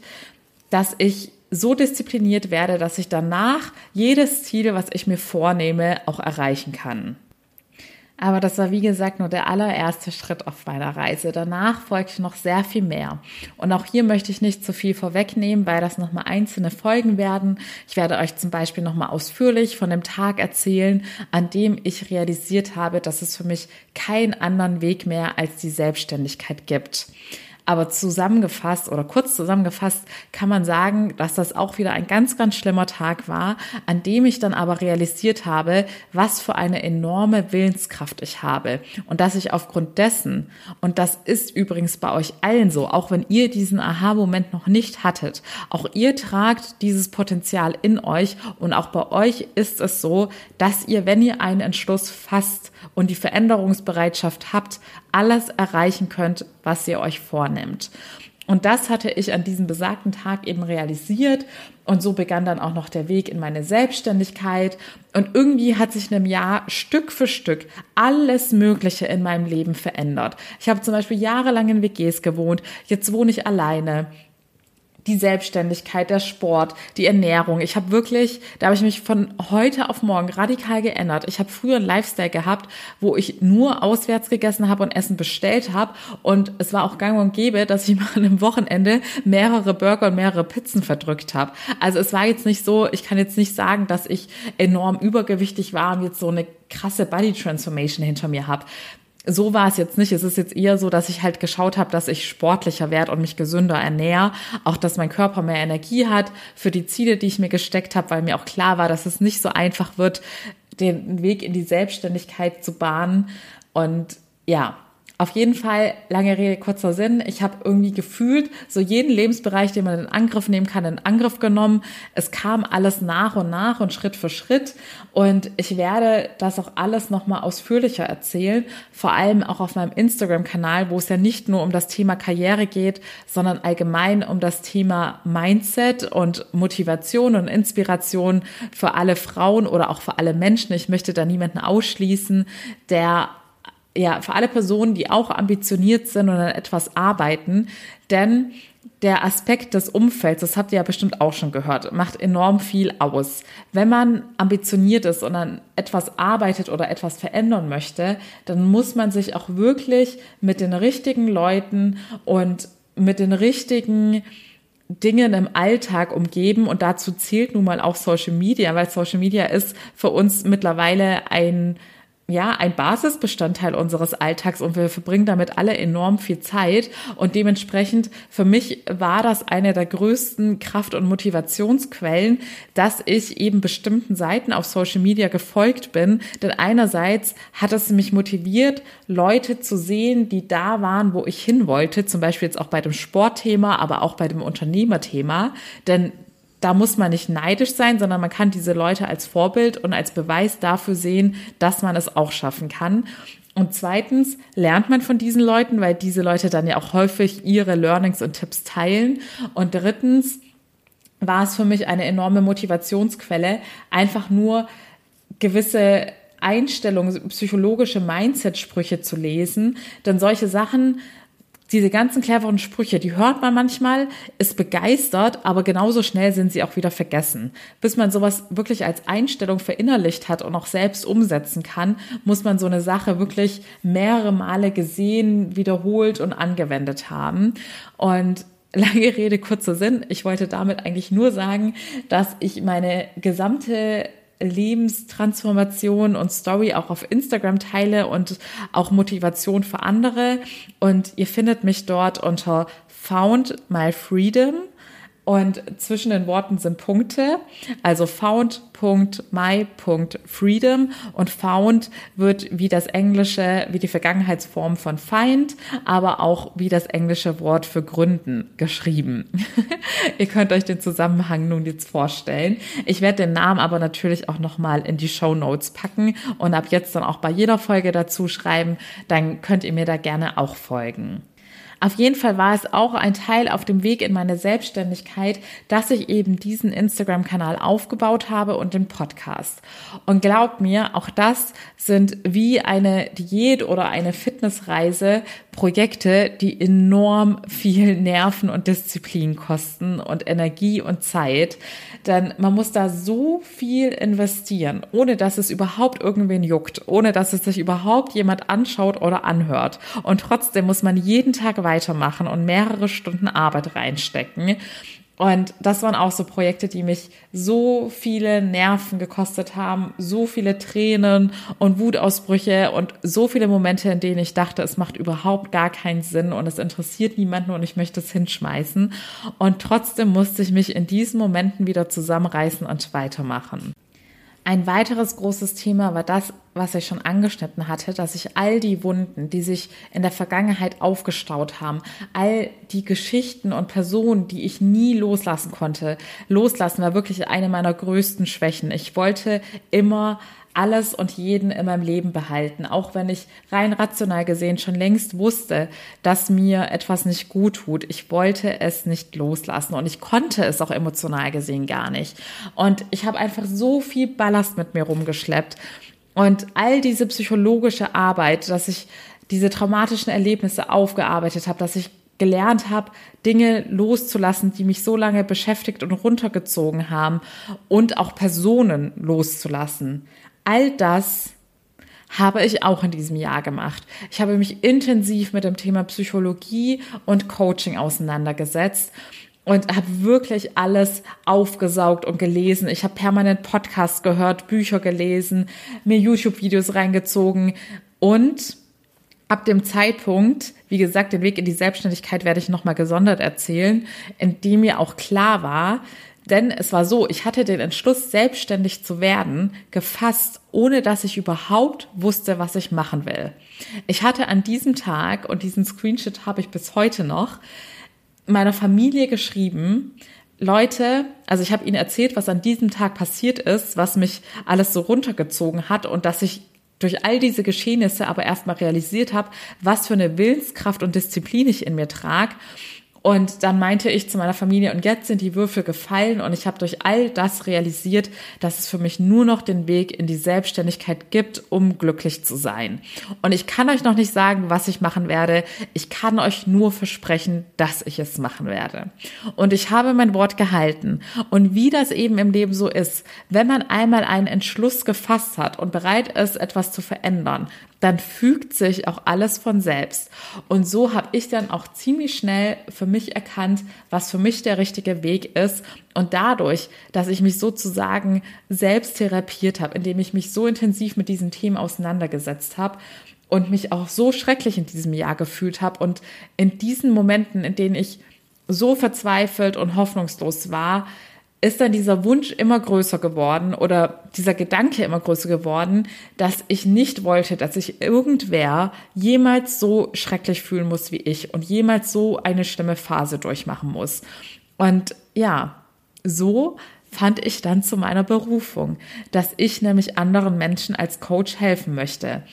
dass ich so diszipliniert werde, dass ich danach jedes Ziel, was ich mir vornehme, auch erreichen kann. Aber das war wie gesagt nur der allererste Schritt auf meiner Reise. Danach folgt noch sehr viel mehr. Und auch hier möchte ich nicht zu viel vorwegnehmen, weil das nochmal einzelne Folgen werden. Ich werde euch zum Beispiel nochmal ausführlich von dem Tag erzählen, an dem ich realisiert habe, dass es für mich keinen anderen Weg mehr als die Selbstständigkeit gibt. Aber zusammengefasst oder kurz zusammengefasst kann man sagen, dass das auch wieder ein ganz, ganz schlimmer Tag war, an dem ich dann aber realisiert habe, was für eine enorme Willenskraft ich habe. Und dass ich aufgrund dessen, und das ist übrigens bei euch allen so, auch wenn ihr diesen Aha-Moment noch nicht hattet, auch ihr tragt dieses Potenzial in euch und auch bei euch ist es so, dass ihr, wenn ihr einen Entschluss fasst und die Veränderungsbereitschaft habt, alles erreichen könnt, was ihr euch vornimmt. Und das hatte ich an diesem besagten Tag eben realisiert. Und so begann dann auch noch der Weg in meine Selbstständigkeit. Und irgendwie hat sich in einem Jahr Stück für Stück alles Mögliche in meinem Leben verändert. Ich habe zum Beispiel jahrelang in WGs gewohnt. Jetzt wohne ich alleine die Selbstständigkeit, der Sport, die Ernährung. Ich habe wirklich, da habe ich mich von heute auf morgen radikal geändert. Ich habe früher einen Lifestyle gehabt, wo ich nur auswärts gegessen habe und Essen bestellt habe. Und es war auch gang und gäbe, dass ich mal an einem Wochenende mehrere Burger und mehrere Pizzen verdrückt habe. Also es war jetzt nicht so, ich kann jetzt nicht sagen, dass ich enorm übergewichtig war und jetzt so eine krasse Body Transformation hinter mir habe so war es jetzt nicht. Es ist jetzt eher so, dass ich halt geschaut habe, dass ich sportlicher werde und mich gesünder ernähre. Auch, dass mein Körper mehr Energie hat für die Ziele, die ich mir gesteckt habe, weil mir auch klar war, dass es nicht so einfach wird, den Weg in die Selbstständigkeit zu bahnen. Und ja, auf jeden Fall, lange Rede, kurzer Sinn. Ich habe irgendwie gefühlt so jeden Lebensbereich, den man in Angriff nehmen kann, in Angriff genommen. Es kam alles nach und nach und Schritt für Schritt. Und ich werde das auch alles nochmal ausführlicher erzählen. Vor allem auch auf meinem Instagram-Kanal, wo es ja nicht nur um das Thema Karriere geht, sondern allgemein um das Thema Mindset und Motivation und Inspiration für alle Frauen oder auch für alle Menschen. Ich möchte da niemanden ausschließen, der ja, für alle Personen, die auch ambitioniert sind und an etwas arbeiten, denn der Aspekt des Umfelds, das habt ihr ja bestimmt auch schon gehört, macht enorm viel aus. Wenn man ambitioniert ist und an etwas arbeitet oder etwas verändern möchte, dann muss man sich auch wirklich mit den richtigen Leuten und mit den richtigen Dingen im Alltag umgeben und dazu zählt nun mal auch Social Media, weil Social Media ist für uns mittlerweile ein ja, ein Basisbestandteil unseres Alltags und wir verbringen damit alle enorm viel Zeit. Und dementsprechend für mich war das eine der größten Kraft- und Motivationsquellen, dass ich eben bestimmten Seiten auf Social Media gefolgt bin. Denn einerseits hat es mich motiviert, Leute zu sehen, die da waren, wo ich hin wollte. Zum Beispiel jetzt auch bei dem Sportthema, aber auch bei dem Unternehmerthema. Denn da muss man nicht neidisch sein, sondern man kann diese Leute als Vorbild und als Beweis dafür sehen, dass man es auch schaffen kann. Und zweitens lernt man von diesen Leuten, weil diese Leute dann ja auch häufig ihre Learnings und Tipps teilen. Und drittens war es für mich eine enorme Motivationsquelle, einfach nur gewisse Einstellungen, psychologische Mindset-Sprüche zu lesen. Denn solche Sachen diese ganzen cleveren Sprüche, die hört man manchmal, ist begeistert, aber genauso schnell sind sie auch wieder vergessen. Bis man sowas wirklich als Einstellung verinnerlicht hat und auch selbst umsetzen kann, muss man so eine Sache wirklich mehrere Male gesehen, wiederholt und angewendet haben. Und lange Rede, kurzer Sinn. Ich wollte damit eigentlich nur sagen, dass ich meine gesamte Lebenstransformation und Story auch auf Instagram teile und auch Motivation für andere. Und ihr findet mich dort unter Found My Freedom und zwischen den Worten sind Punkte, also found.my.freedom und found wird wie das englische, wie die Vergangenheitsform von find, aber auch wie das englische Wort für gründen geschrieben. Ihr könnt euch den Zusammenhang nun jetzt vorstellen. Ich werde den Namen aber natürlich auch nochmal in die Show Notes packen und ab jetzt dann auch bei jeder Folge dazu schreiben, dann könnt ihr mir da gerne auch folgen. Auf jeden Fall war es auch ein Teil auf dem Weg in meine Selbstständigkeit, dass ich eben diesen Instagram-Kanal aufgebaut habe und den Podcast. Und glaubt mir, auch das sind wie eine Diät oder eine Fitnessreise Projekte, die enorm viel Nerven und Disziplin kosten und Energie und Zeit. Denn man muss da so viel investieren, ohne dass es überhaupt irgendwen juckt, ohne dass es sich überhaupt jemand anschaut oder anhört. Und trotzdem muss man jeden Tag weitermachen und mehrere Stunden Arbeit reinstecken. Und das waren auch so Projekte, die mich so viele Nerven gekostet haben, so viele Tränen und Wutausbrüche und so viele Momente, in denen ich dachte, es macht überhaupt gar keinen Sinn und es interessiert niemanden und ich möchte es hinschmeißen. Und trotzdem musste ich mich in diesen Momenten wieder zusammenreißen und weitermachen. Ein weiteres großes Thema war das, was ich schon angeschnitten hatte, dass ich all die Wunden, die sich in der Vergangenheit aufgestaut haben, all die Geschichten und Personen, die ich nie loslassen konnte, loslassen war wirklich eine meiner größten Schwächen. Ich wollte immer alles und jeden in meinem Leben behalten, auch wenn ich rein rational gesehen schon längst wusste, dass mir etwas nicht gut tut. Ich wollte es nicht loslassen und ich konnte es auch emotional gesehen gar nicht. Und ich habe einfach so viel Ballast mit mir rumgeschleppt und all diese psychologische Arbeit, dass ich diese traumatischen Erlebnisse aufgearbeitet habe, dass ich gelernt habe, Dinge loszulassen, die mich so lange beschäftigt und runtergezogen haben und auch Personen loszulassen. All das habe ich auch in diesem Jahr gemacht. Ich habe mich intensiv mit dem Thema Psychologie und Coaching auseinandergesetzt und habe wirklich alles aufgesaugt und gelesen. Ich habe permanent Podcasts gehört, Bücher gelesen, mir YouTube-Videos reingezogen und ab dem Zeitpunkt, wie gesagt, den Weg in die Selbstständigkeit werde ich nochmal gesondert erzählen, in dem mir auch klar war, denn es war so, ich hatte den Entschluss, selbstständig zu werden, gefasst, ohne dass ich überhaupt wusste, was ich machen will. Ich hatte an diesem Tag, und diesen Screenshot habe ich bis heute noch, meiner Familie geschrieben, Leute, also ich habe ihnen erzählt, was an diesem Tag passiert ist, was mich alles so runtergezogen hat und dass ich durch all diese Geschehnisse aber erstmal realisiert habe, was für eine Willenskraft und Disziplin ich in mir trage und dann meinte ich zu meiner Familie, und jetzt sind die Würfel gefallen und ich habe durch all das realisiert, dass es für mich nur noch den Weg in die Selbstständigkeit gibt, um glücklich zu sein. Und ich kann euch noch nicht sagen, was ich machen werde. Ich kann euch nur versprechen, dass ich es machen werde. Und ich habe mein Wort gehalten. Und wie das eben im Leben so ist, wenn man einmal einen Entschluss gefasst hat und bereit ist, etwas zu verändern, dann fügt sich auch alles von selbst. Und so habe ich dann auch ziemlich schnell für mich erkannt, was für mich der richtige Weg ist. Und dadurch, dass ich mich sozusagen selbst therapiert habe, indem ich mich so intensiv mit diesen Themen auseinandergesetzt habe, und mich auch so schrecklich in diesem Jahr gefühlt habe und in diesen Momenten, in denen ich so verzweifelt und hoffnungslos war, ist dann dieser Wunsch immer größer geworden oder dieser Gedanke immer größer geworden, dass ich nicht wollte, dass sich irgendwer jemals so schrecklich fühlen muss wie ich und jemals so eine schlimme Phase durchmachen muss. Und ja, so fand ich dann zu meiner Berufung, dass ich nämlich anderen Menschen als Coach helfen möchte.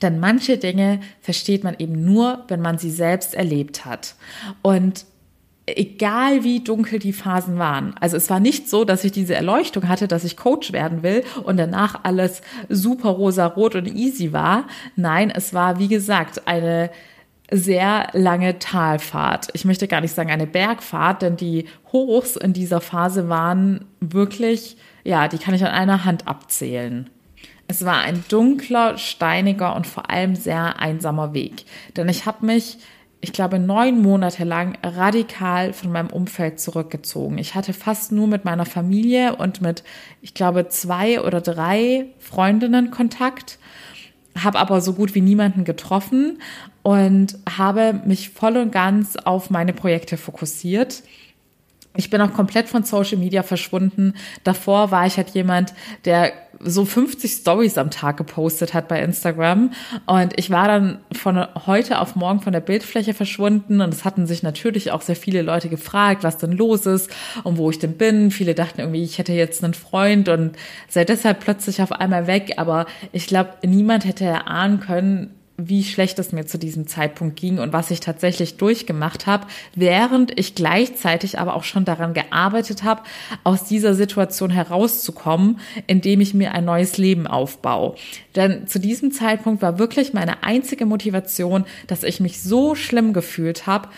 Denn manche Dinge versteht man eben nur, wenn man sie selbst erlebt hat. Und egal wie dunkel die Phasen waren. Also es war nicht so, dass ich diese Erleuchtung hatte, dass ich Coach werden will und danach alles super rosa-rot und easy war. Nein, es war, wie gesagt, eine sehr lange Talfahrt. Ich möchte gar nicht sagen eine Bergfahrt, denn die Hochs in dieser Phase waren wirklich, ja, die kann ich an einer Hand abzählen. Es war ein dunkler, steiniger und vor allem sehr einsamer Weg. Denn ich habe mich ich glaube, neun Monate lang radikal von meinem Umfeld zurückgezogen. Ich hatte fast nur mit meiner Familie und mit, ich glaube, zwei oder drei Freundinnen Kontakt, habe aber so gut wie niemanden getroffen und habe mich voll und ganz auf meine Projekte fokussiert. Ich bin auch komplett von Social Media verschwunden. Davor war ich halt jemand, der so 50 Stories am Tag gepostet hat bei Instagram. Und ich war dann von heute auf morgen von der Bildfläche verschwunden. Und es hatten sich natürlich auch sehr viele Leute gefragt, was denn los ist und wo ich denn bin. Viele dachten irgendwie, ich hätte jetzt einen Freund und sei deshalb plötzlich auf einmal weg. Aber ich glaube, niemand hätte erahnen können, wie schlecht es mir zu diesem Zeitpunkt ging und was ich tatsächlich durchgemacht habe, während ich gleichzeitig aber auch schon daran gearbeitet habe, aus dieser Situation herauszukommen, indem ich mir ein neues Leben aufbaue. Denn zu diesem Zeitpunkt war wirklich meine einzige Motivation, dass ich mich so schlimm gefühlt habe,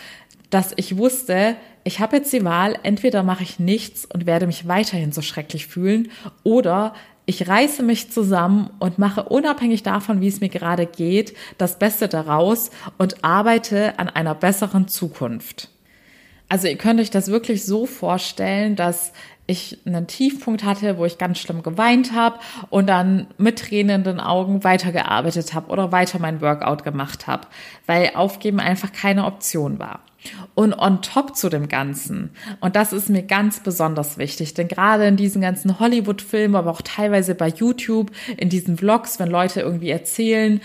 dass ich wusste, ich habe jetzt die Wahl, entweder mache ich nichts und werde mich weiterhin so schrecklich fühlen oder ich reiße mich zusammen und mache unabhängig davon, wie es mir gerade geht, das Beste daraus und arbeite an einer besseren Zukunft. Also ihr könnt euch das wirklich so vorstellen, dass ich einen Tiefpunkt hatte, wo ich ganz schlimm geweint habe und dann mit tränenden Augen weitergearbeitet habe oder weiter mein Workout gemacht habe, weil aufgeben einfach keine Option war. Und on top zu dem Ganzen, und das ist mir ganz besonders wichtig, denn gerade in diesen ganzen Hollywood-Filmen, aber auch teilweise bei YouTube, in diesen Vlogs, wenn Leute irgendwie erzählen,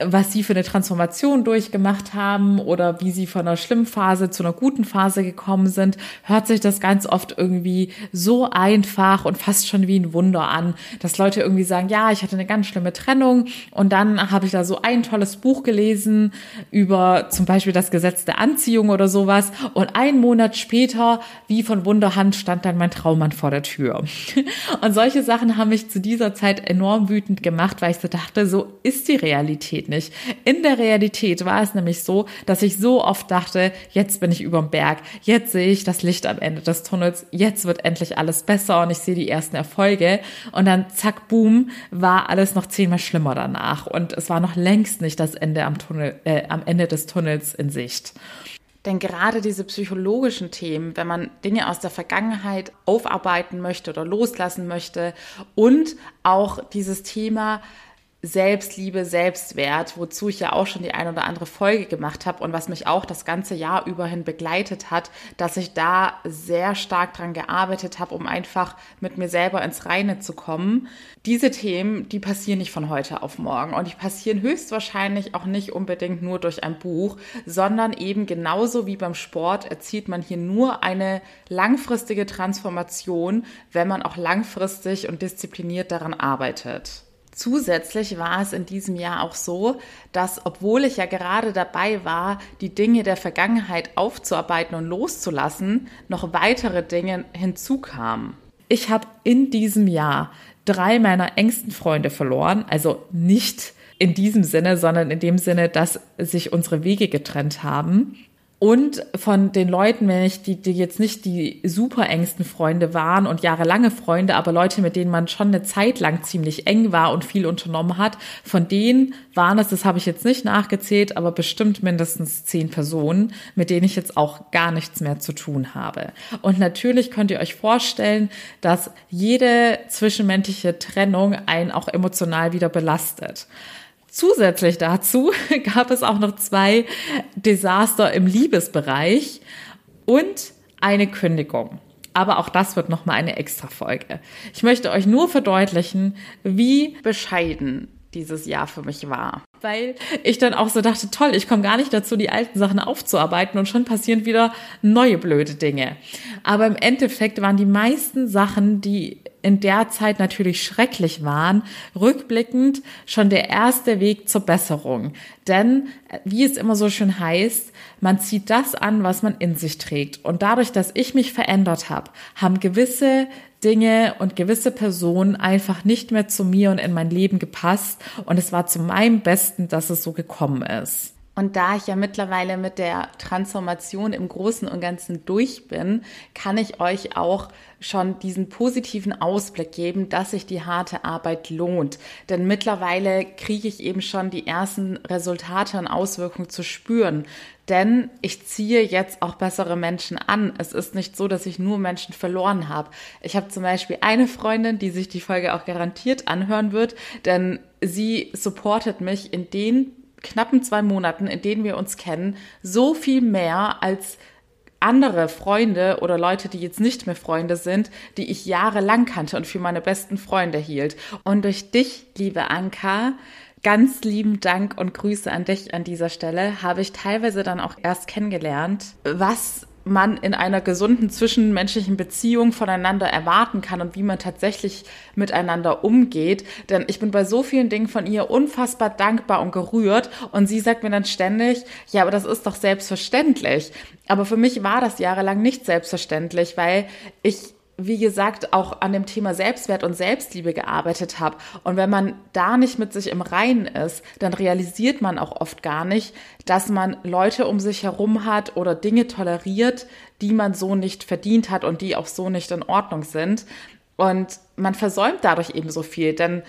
was sie für eine Transformation durchgemacht haben oder wie sie von einer schlimmen Phase zu einer guten Phase gekommen sind, hört sich das ganz oft irgendwie so einfach und fast schon wie ein Wunder an, dass Leute irgendwie sagen, ja, ich hatte eine ganz schlimme Trennung und dann habe ich da so ein tolles Buch gelesen über zum Beispiel das Gesetz der Anziehung oder sowas und einen Monat später, wie von Wunderhand, stand dann mein Traummann vor der Tür. Und solche Sachen haben mich zu dieser Zeit enorm wütend gemacht, weil ich so dachte, so ist die Realität nicht. In der Realität war es nämlich so, dass ich so oft dachte, jetzt bin ich überm Berg, jetzt sehe ich das Licht am Ende des Tunnels, jetzt wird endlich alles besser und ich sehe die ersten Erfolge und dann zack, boom, war alles noch zehnmal schlimmer danach und es war noch längst nicht das Ende am Tunnel, äh, am Ende des Tunnels in Sicht. Denn gerade diese psychologischen Themen, wenn man Dinge aus der Vergangenheit aufarbeiten möchte oder loslassen möchte und auch dieses Thema Selbstliebe, Selbstwert, wozu ich ja auch schon die ein oder andere Folge gemacht habe und was mich auch das ganze Jahr überhin begleitet hat, dass ich da sehr stark dran gearbeitet habe, um einfach mit mir selber ins Reine zu kommen. Diese Themen, die passieren nicht von heute auf morgen und die passieren höchstwahrscheinlich auch nicht unbedingt nur durch ein Buch, sondern eben genauso wie beim Sport erzielt man hier nur eine langfristige Transformation, wenn man auch langfristig und diszipliniert daran arbeitet. Zusätzlich war es in diesem Jahr auch so, dass obwohl ich ja gerade dabei war, die Dinge der Vergangenheit aufzuarbeiten und loszulassen, noch weitere Dinge hinzukamen. Ich habe in diesem Jahr drei meiner engsten Freunde verloren, also nicht in diesem Sinne, sondern in dem Sinne, dass sich unsere Wege getrennt haben. Und von den Leuten, wenn ich die, die jetzt nicht die super engsten Freunde waren und jahrelange Freunde, aber Leute, mit denen man schon eine Zeit lang ziemlich eng war und viel unternommen hat, von denen waren es, das habe ich jetzt nicht nachgezählt, aber bestimmt mindestens zehn Personen, mit denen ich jetzt auch gar nichts mehr zu tun habe. Und natürlich könnt ihr euch vorstellen, dass jede zwischenmenschliche Trennung einen auch emotional wieder belastet. Zusätzlich dazu gab es auch noch zwei Desaster im Liebesbereich und eine Kündigung. Aber auch das wird nochmal eine extra Folge. Ich möchte euch nur verdeutlichen, wie bescheiden dieses Jahr für mich war. Weil ich dann auch so dachte, toll, ich komme gar nicht dazu, die alten Sachen aufzuarbeiten und schon passieren wieder neue blöde Dinge. Aber im Endeffekt waren die meisten Sachen, die in der Zeit natürlich schrecklich waren, rückblickend schon der erste Weg zur Besserung. Denn, wie es immer so schön heißt, man zieht das an, was man in sich trägt. Und dadurch, dass ich mich verändert habe, haben gewisse Dinge und gewisse Personen einfach nicht mehr zu mir und in mein Leben gepasst. Und es war zu meinem Besten, dass es so gekommen ist. Und da ich ja mittlerweile mit der Transformation im Großen und Ganzen durch bin, kann ich euch auch schon diesen positiven Ausblick geben, dass sich die harte Arbeit lohnt. Denn mittlerweile kriege ich eben schon die ersten Resultate und Auswirkungen zu spüren. Denn ich ziehe jetzt auch bessere Menschen an. Es ist nicht so, dass ich nur Menschen verloren habe. Ich habe zum Beispiel eine Freundin, die sich die Folge auch garantiert anhören wird, denn sie supportet mich in den knappen zwei Monaten, in denen wir uns kennen, so viel mehr als andere Freunde oder Leute, die jetzt nicht mehr Freunde sind, die ich jahrelang kannte und für meine besten Freunde hielt. Und durch dich, liebe Anka, ganz lieben Dank und Grüße an dich an dieser Stelle, habe ich teilweise dann auch erst kennengelernt, was man in einer gesunden zwischenmenschlichen Beziehung voneinander erwarten kann und wie man tatsächlich miteinander umgeht. Denn ich bin bei so vielen Dingen von ihr unfassbar dankbar und gerührt und sie sagt mir dann ständig, ja, aber das ist doch selbstverständlich. Aber für mich war das jahrelang nicht selbstverständlich, weil ich wie gesagt, auch an dem Thema Selbstwert und Selbstliebe gearbeitet habe. Und wenn man da nicht mit sich im Reinen ist, dann realisiert man auch oft gar nicht, dass man Leute um sich herum hat oder Dinge toleriert, die man so nicht verdient hat und die auch so nicht in Ordnung sind. Und man versäumt dadurch eben so viel, denn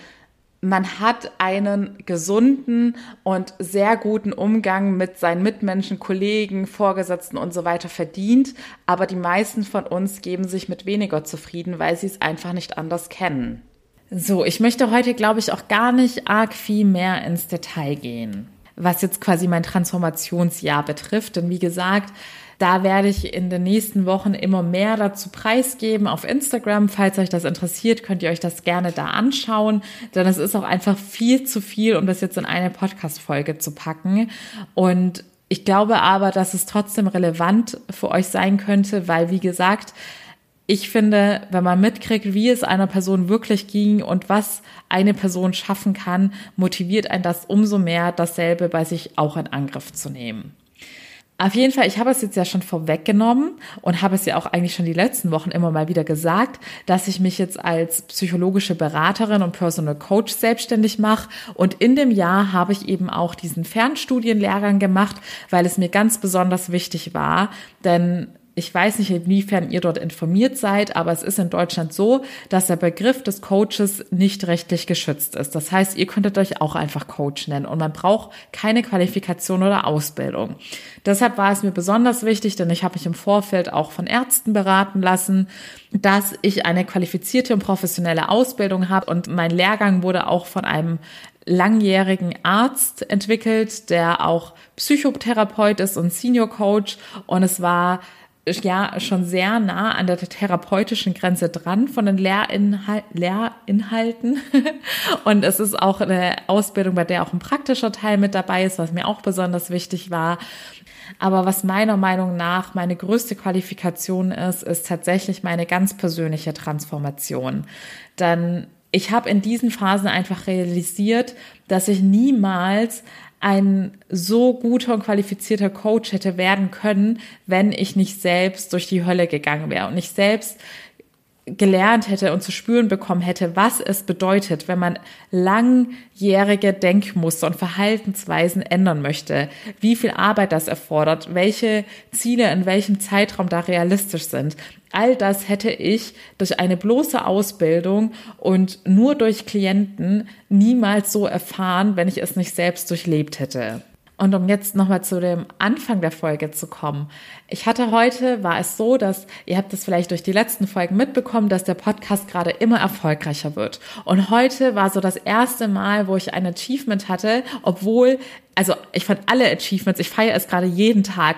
man hat einen gesunden und sehr guten Umgang mit seinen Mitmenschen, Kollegen, Vorgesetzten und so weiter verdient. Aber die meisten von uns geben sich mit weniger zufrieden, weil sie es einfach nicht anders kennen. So, ich möchte heute, glaube ich, auch gar nicht arg viel mehr ins Detail gehen, was jetzt quasi mein Transformationsjahr betrifft. Denn wie gesagt, da werde ich in den nächsten Wochen immer mehr dazu preisgeben auf Instagram. Falls euch das interessiert, könnt ihr euch das gerne da anschauen, denn es ist auch einfach viel zu viel, um das jetzt in eine Podcast-Folge zu packen. Und ich glaube aber, dass es trotzdem relevant für euch sein könnte, weil, wie gesagt, ich finde, wenn man mitkriegt, wie es einer Person wirklich ging und was eine Person schaffen kann, motiviert einen das umso mehr, dasselbe bei sich auch in Angriff zu nehmen. Auf jeden Fall, ich habe es jetzt ja schon vorweggenommen und habe es ja auch eigentlich schon die letzten Wochen immer mal wieder gesagt, dass ich mich jetzt als psychologische Beraterin und Personal Coach selbstständig mache. Und in dem Jahr habe ich eben auch diesen Fernstudienlehrgang gemacht, weil es mir ganz besonders wichtig war. Denn ich weiß nicht, inwiefern ihr dort informiert seid, aber es ist in Deutschland so, dass der Begriff des Coaches nicht rechtlich geschützt ist. Das heißt, ihr könntet euch auch einfach Coach nennen und man braucht keine Qualifikation oder Ausbildung. Deshalb war es mir besonders wichtig, denn ich habe mich im Vorfeld auch von Ärzten beraten lassen, dass ich eine qualifizierte und professionelle Ausbildung habe und mein Lehrgang wurde auch von einem langjährigen Arzt entwickelt, der auch Psychotherapeut ist und Senior Coach und es war ja schon sehr nah an der therapeutischen Grenze dran von den Lehrinhal Lehrinhalten. Und es ist auch eine Ausbildung, bei der auch ein praktischer Teil mit dabei ist, was mir auch besonders wichtig war. Aber was meiner Meinung nach meine größte Qualifikation ist, ist tatsächlich meine ganz persönliche Transformation. Denn ich habe in diesen Phasen einfach realisiert, dass ich niemals ein so guter und qualifizierter Coach hätte werden können, wenn ich nicht selbst durch die Hölle gegangen wäre und nicht selbst gelernt hätte und zu spüren bekommen hätte, was es bedeutet, wenn man langjährige Denkmuster und Verhaltensweisen ändern möchte, wie viel Arbeit das erfordert, welche Ziele in welchem Zeitraum da realistisch sind. All das hätte ich durch eine bloße Ausbildung und nur durch Klienten niemals so erfahren, wenn ich es nicht selbst durchlebt hätte. Und um jetzt nochmal zu dem Anfang der Folge zu kommen. Ich hatte heute, war es so, dass, ihr habt es vielleicht durch die letzten Folgen mitbekommen, dass der Podcast gerade immer erfolgreicher wird. Und heute war so das erste Mal, wo ich ein Achievement hatte, obwohl, also ich fand alle Achievements, ich feiere es gerade jeden Tag.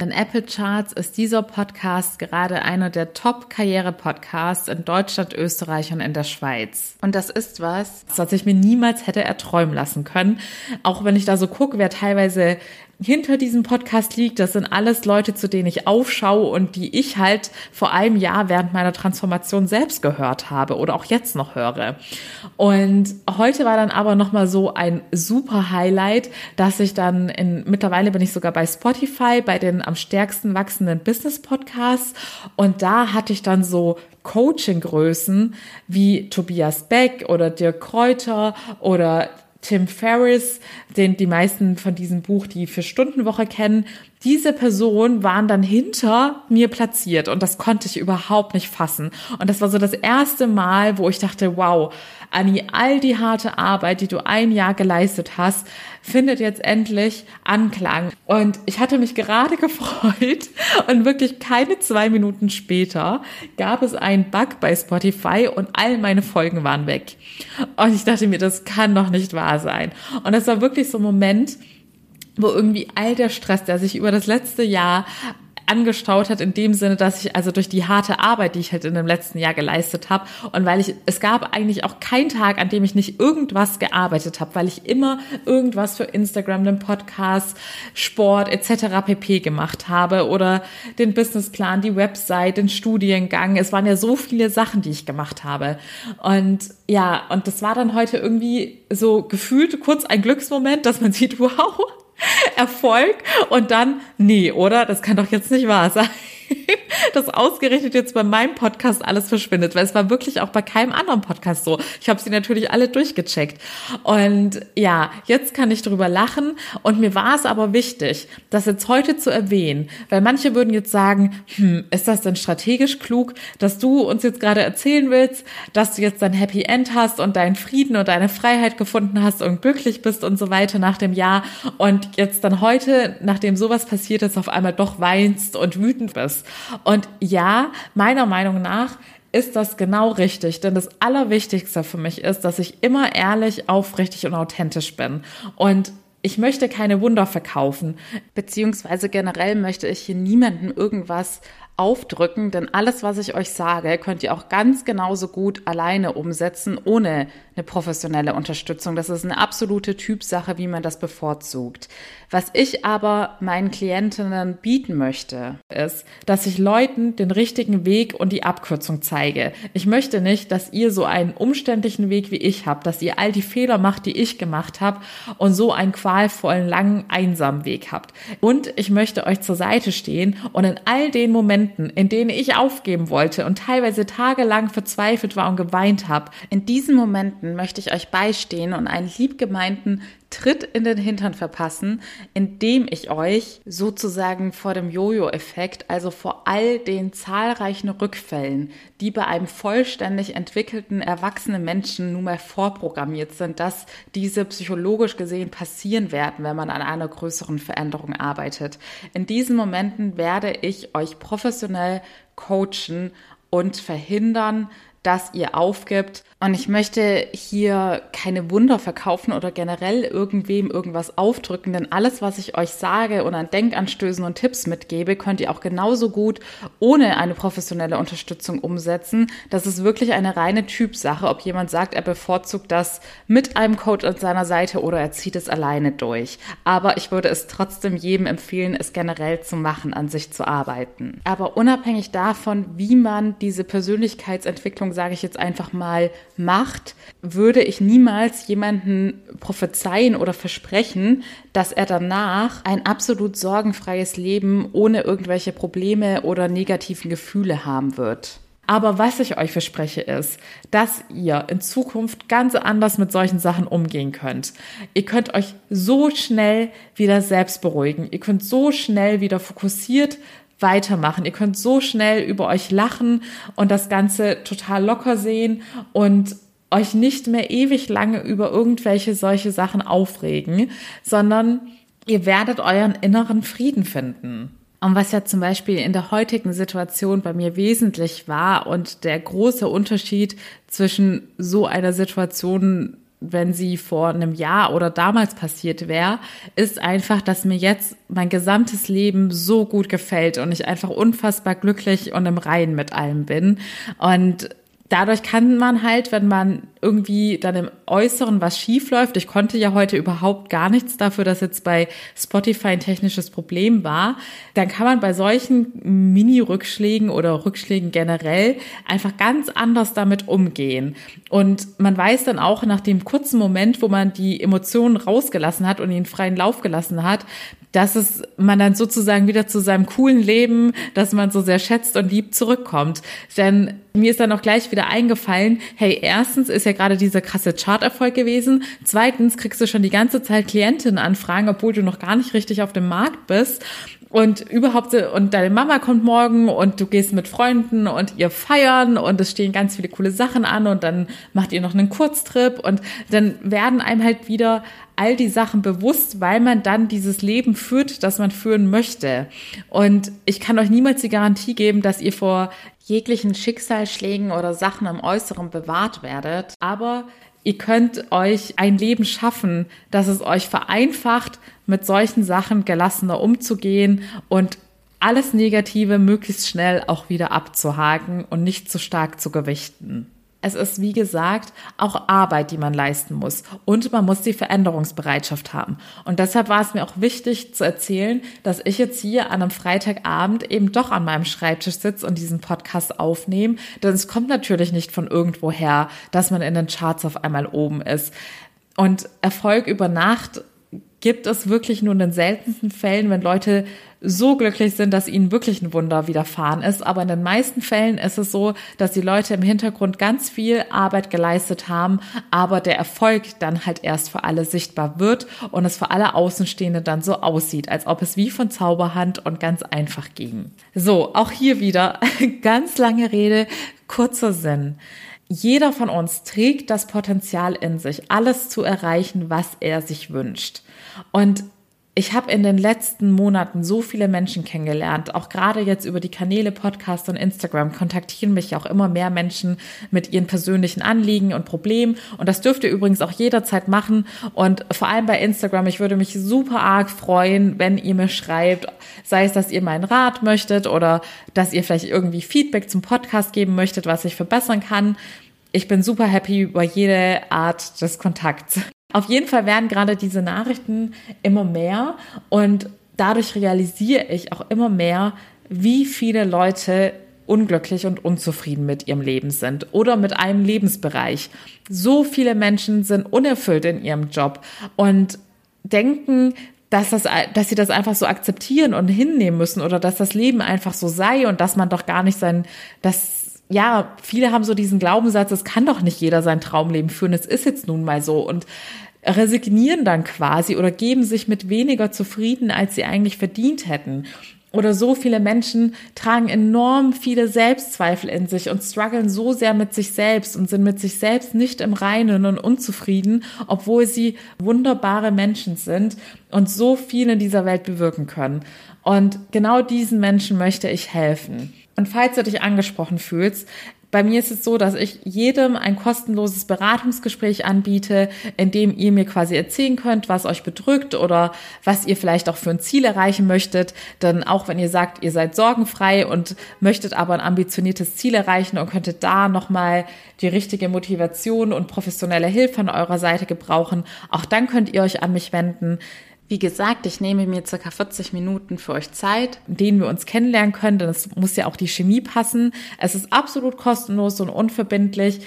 In Apple Charts ist dieser Podcast gerade einer der Top-Karriere-Podcasts in Deutschland, Österreich und in der Schweiz. Und das ist was, was ich mir niemals hätte erträumen lassen können. Auch wenn ich da so gucke, wer teilweise hinter diesem Podcast liegt. Das sind alles Leute, zu denen ich aufschaue und die ich halt vor einem Jahr während meiner Transformation selbst gehört habe oder auch jetzt noch höre. Und heute war dann aber nochmal so ein super Highlight, dass ich dann in, mittlerweile bin ich sogar bei Spotify, bei den am stärksten wachsenden Business Podcasts und da hatte ich dann so Coaching-Größen wie Tobias Beck oder Dirk Kräuter oder Tim Ferriss, den die meisten von diesem Buch die für Stundenwoche kennen, diese Personen waren dann hinter mir platziert und das konnte ich überhaupt nicht fassen. Und das war so das erste Mal, wo ich dachte, wow, Anni, all die harte Arbeit, die du ein Jahr geleistet hast, findet jetzt endlich Anklang. Und ich hatte mich gerade gefreut und wirklich keine zwei Minuten später gab es einen Bug bei Spotify und all meine Folgen waren weg. Und ich dachte mir, das kann doch nicht wahr sein. Und das war wirklich so ein Moment, wo irgendwie all der Stress, der sich über das letzte Jahr angestaut hat in dem Sinne, dass ich also durch die harte Arbeit, die ich halt in dem letzten Jahr geleistet habe und weil ich es gab eigentlich auch keinen Tag, an dem ich nicht irgendwas gearbeitet habe, weil ich immer irgendwas für Instagram, den Podcast, Sport etc. pp gemacht habe oder den Businessplan, die Website, den Studiengang. Es waren ja so viele Sachen, die ich gemacht habe und ja, und das war dann heute irgendwie so gefühlt kurz ein Glücksmoment, dass man sieht, wow, Erfolg und dann, nee, oder? Das kann doch jetzt nicht wahr sein. dass ausgerechnet jetzt bei meinem Podcast alles verschwindet, weil es war wirklich auch bei keinem anderen Podcast so. Ich habe sie natürlich alle durchgecheckt. Und ja, jetzt kann ich drüber lachen. Und mir war es aber wichtig, das jetzt heute zu erwähnen, weil manche würden jetzt sagen, hm, ist das denn strategisch klug, dass du uns jetzt gerade erzählen willst, dass du jetzt dein Happy End hast und deinen Frieden und deine Freiheit gefunden hast und glücklich bist und so weiter nach dem Jahr und jetzt dann heute, nachdem sowas passiert ist, auf einmal doch weinst und wütend bist. Und ja, meiner Meinung nach ist das genau richtig, denn das Allerwichtigste für mich ist, dass ich immer ehrlich, aufrichtig und authentisch bin. Und ich möchte keine Wunder verkaufen, beziehungsweise generell möchte ich hier niemandem irgendwas aufdrücken, denn alles, was ich euch sage, könnt ihr auch ganz genauso gut alleine umsetzen, ohne eine professionelle Unterstützung. Das ist eine absolute Typsache, wie man das bevorzugt. Was ich aber meinen Klientinnen bieten möchte, ist, dass ich Leuten den richtigen Weg und die Abkürzung zeige. Ich möchte nicht, dass ihr so einen umständlichen Weg wie ich habt, dass ihr all die Fehler macht, die ich gemacht habe und so einen qualvollen, langen, einsamen Weg habt. Und ich möchte euch zur Seite stehen und in all den Momenten, in denen ich aufgeben wollte und teilweise tagelang verzweifelt war und geweint habe, in diesen Momenten möchte ich euch beistehen und einen liebgemeinten Tritt in den Hintern verpassen, indem ich euch sozusagen vor dem Jojo-Effekt, also vor all den zahlreichen Rückfällen, die bei einem vollständig entwickelten erwachsenen Menschen nun mal vorprogrammiert sind, dass diese psychologisch gesehen passieren werden, wenn man an einer größeren Veränderung arbeitet. In diesen Momenten werde ich euch professionell coachen und verhindern, dass ihr aufgibt. Und ich möchte hier keine Wunder verkaufen oder generell irgendwem irgendwas aufdrücken, denn alles, was ich euch sage und an Denkanstößen und Tipps mitgebe, könnt ihr auch genauso gut ohne eine professionelle Unterstützung umsetzen. Das ist wirklich eine reine Typsache, ob jemand sagt, er bevorzugt das mit einem Coach an seiner Seite oder er zieht es alleine durch. Aber ich würde es trotzdem jedem empfehlen, es generell zu machen, an sich zu arbeiten. Aber unabhängig davon, wie man diese Persönlichkeitsentwicklung sage ich jetzt einfach mal, macht, würde ich niemals jemanden prophezeien oder versprechen, dass er danach ein absolut sorgenfreies Leben ohne irgendwelche Probleme oder negativen Gefühle haben wird. Aber was ich euch verspreche ist, dass ihr in Zukunft ganz anders mit solchen Sachen umgehen könnt. Ihr könnt euch so schnell wieder selbst beruhigen. Ihr könnt so schnell wieder fokussiert weitermachen. Ihr könnt so schnell über euch lachen und das Ganze total locker sehen und euch nicht mehr ewig lange über irgendwelche solche Sachen aufregen, sondern ihr werdet euren inneren Frieden finden. Und was ja zum Beispiel in der heutigen Situation bei mir wesentlich war und der große Unterschied zwischen so einer Situation wenn sie vor einem Jahr oder damals passiert wäre, ist einfach, dass mir jetzt mein gesamtes Leben so gut gefällt und ich einfach unfassbar glücklich und im Reinen mit allem bin. Und dadurch kann man halt, wenn man irgendwie dann im Äußeren was schief läuft, ich konnte ja heute überhaupt gar nichts dafür, dass jetzt bei Spotify ein technisches Problem war, dann kann man bei solchen Mini-Rückschlägen oder Rückschlägen generell einfach ganz anders damit umgehen. Und man weiß dann auch nach dem kurzen Moment, wo man die Emotionen rausgelassen hat und ihn freien Lauf gelassen hat, dass es man dann sozusagen wieder zu seinem coolen Leben, das man so sehr schätzt und liebt, zurückkommt. Denn mir ist dann auch gleich wieder eingefallen, hey, erstens ist ja gerade dieser krasse Charterfolg gewesen. Zweitens kriegst du schon die ganze Zeit Klientinnenanfragen, obwohl du noch gar nicht richtig auf dem Markt bist. Und überhaupt, und deine Mama kommt morgen und du gehst mit Freunden und ihr feiern und es stehen ganz viele coole Sachen an und dann macht ihr noch einen Kurztrip und dann werden einem halt wieder all die Sachen bewusst, weil man dann dieses Leben führt, das man führen möchte. Und ich kann euch niemals die Garantie geben, dass ihr vor jeglichen Schicksalsschlägen oder Sachen im Äußeren bewahrt werdet. Aber ihr könnt euch ein Leben schaffen, das es euch vereinfacht, mit solchen Sachen gelassener umzugehen und alles Negative möglichst schnell auch wieder abzuhaken und nicht zu stark zu gewichten. Es ist, wie gesagt, auch Arbeit, die man leisten muss. Und man muss die Veränderungsbereitschaft haben. Und deshalb war es mir auch wichtig zu erzählen, dass ich jetzt hier an einem Freitagabend eben doch an meinem Schreibtisch sitze und diesen Podcast aufnehme. Denn es kommt natürlich nicht von irgendwoher, dass man in den Charts auf einmal oben ist. Und Erfolg über Nacht gibt es wirklich nur in den seltensten Fällen, wenn Leute so glücklich sind, dass ihnen wirklich ein Wunder widerfahren ist. Aber in den meisten Fällen ist es so, dass die Leute im Hintergrund ganz viel Arbeit geleistet haben, aber der Erfolg dann halt erst für alle sichtbar wird und es für alle Außenstehende dann so aussieht, als ob es wie von Zauberhand und ganz einfach ging. So, auch hier wieder ganz lange Rede, kurzer Sinn. Jeder von uns trägt das Potenzial in sich, alles zu erreichen, was er sich wünscht. Und ich habe in den letzten Monaten so viele Menschen kennengelernt, auch gerade jetzt über die Kanäle Podcast und Instagram kontaktieren mich auch immer mehr Menschen mit ihren persönlichen Anliegen und Problemen und das dürft ihr übrigens auch jederzeit machen und vor allem bei Instagram, ich würde mich super arg freuen, wenn ihr mir schreibt, sei es, dass ihr meinen Rat möchtet oder dass ihr vielleicht irgendwie Feedback zum Podcast geben möchtet, was ich verbessern kann. Ich bin super happy über jede Art des Kontakts. Auf jeden Fall werden gerade diese Nachrichten immer mehr und dadurch realisiere ich auch immer mehr, wie viele Leute unglücklich und unzufrieden mit ihrem Leben sind oder mit einem Lebensbereich. So viele Menschen sind unerfüllt in ihrem Job und denken, dass, das, dass sie das einfach so akzeptieren und hinnehmen müssen oder dass das Leben einfach so sei und dass man doch gar nicht sein, dass ja, viele haben so diesen Glaubenssatz, es kann doch nicht jeder sein Traumleben führen, es ist jetzt nun mal so und resignieren dann quasi oder geben sich mit weniger zufrieden, als sie eigentlich verdient hätten. Oder so viele Menschen tragen enorm viele Selbstzweifel in sich und strugglen so sehr mit sich selbst und sind mit sich selbst nicht im Reinen und unzufrieden, obwohl sie wunderbare Menschen sind und so viel in dieser Welt bewirken können. Und genau diesen Menschen möchte ich helfen. Und falls du dich angesprochen fühlst, bei mir ist es so, dass ich jedem ein kostenloses Beratungsgespräch anbiete, in dem ihr mir quasi erzählen könnt, was euch bedrückt oder was ihr vielleicht auch für ein Ziel erreichen möchtet. Denn auch wenn ihr sagt, ihr seid sorgenfrei und möchtet aber ein ambitioniertes Ziel erreichen und könntet da nochmal die richtige Motivation und professionelle Hilfe an eurer Seite gebrauchen, auch dann könnt ihr euch an mich wenden. Wie gesagt, ich nehme mir circa 40 Minuten für euch Zeit, in denen wir uns kennenlernen können, denn es muss ja auch die Chemie passen. Es ist absolut kostenlos und unverbindlich.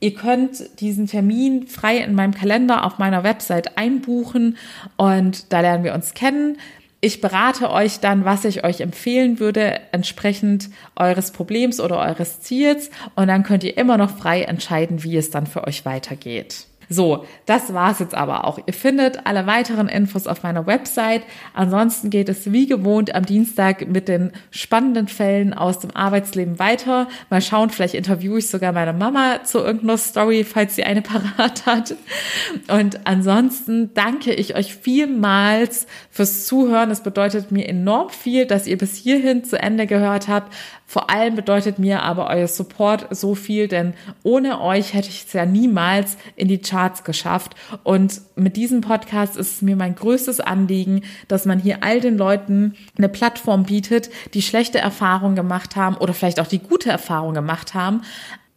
Ihr könnt diesen Termin frei in meinem Kalender auf meiner Website einbuchen und da lernen wir uns kennen. Ich berate euch dann, was ich euch empfehlen würde, entsprechend eures Problems oder eures Ziels. Und dann könnt ihr immer noch frei entscheiden, wie es dann für euch weitergeht. So, das war's jetzt aber auch. Ihr findet alle weiteren Infos auf meiner Website. Ansonsten geht es wie gewohnt am Dienstag mit den spannenden Fällen aus dem Arbeitsleben weiter. Mal schauen, vielleicht interviewe ich sogar meine Mama zu irgendeiner Story, falls sie eine parat hat. Und ansonsten danke ich euch vielmals fürs Zuhören. Es bedeutet mir enorm viel, dass ihr bis hierhin zu Ende gehört habt. Vor allem bedeutet mir aber euer Support so viel, denn ohne euch hätte ich es ja niemals in die Charts geschafft. Und mit diesem Podcast ist es mir mein größtes Anliegen, dass man hier all den Leuten eine Plattform bietet, die schlechte Erfahrungen gemacht haben oder vielleicht auch die gute Erfahrung gemacht haben,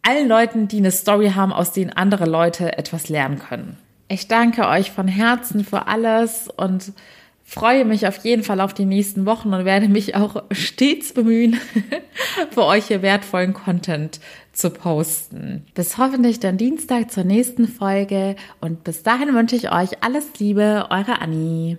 allen Leuten, die eine Story haben, aus denen andere Leute etwas lernen können. Ich danke euch von Herzen für alles und freue mich auf jeden Fall auf die nächsten Wochen und werde mich auch stets bemühen, für euch hier wertvollen Content zu posten. Bis hoffentlich dann Dienstag zur nächsten Folge und bis dahin wünsche ich euch alles Liebe, eure Annie.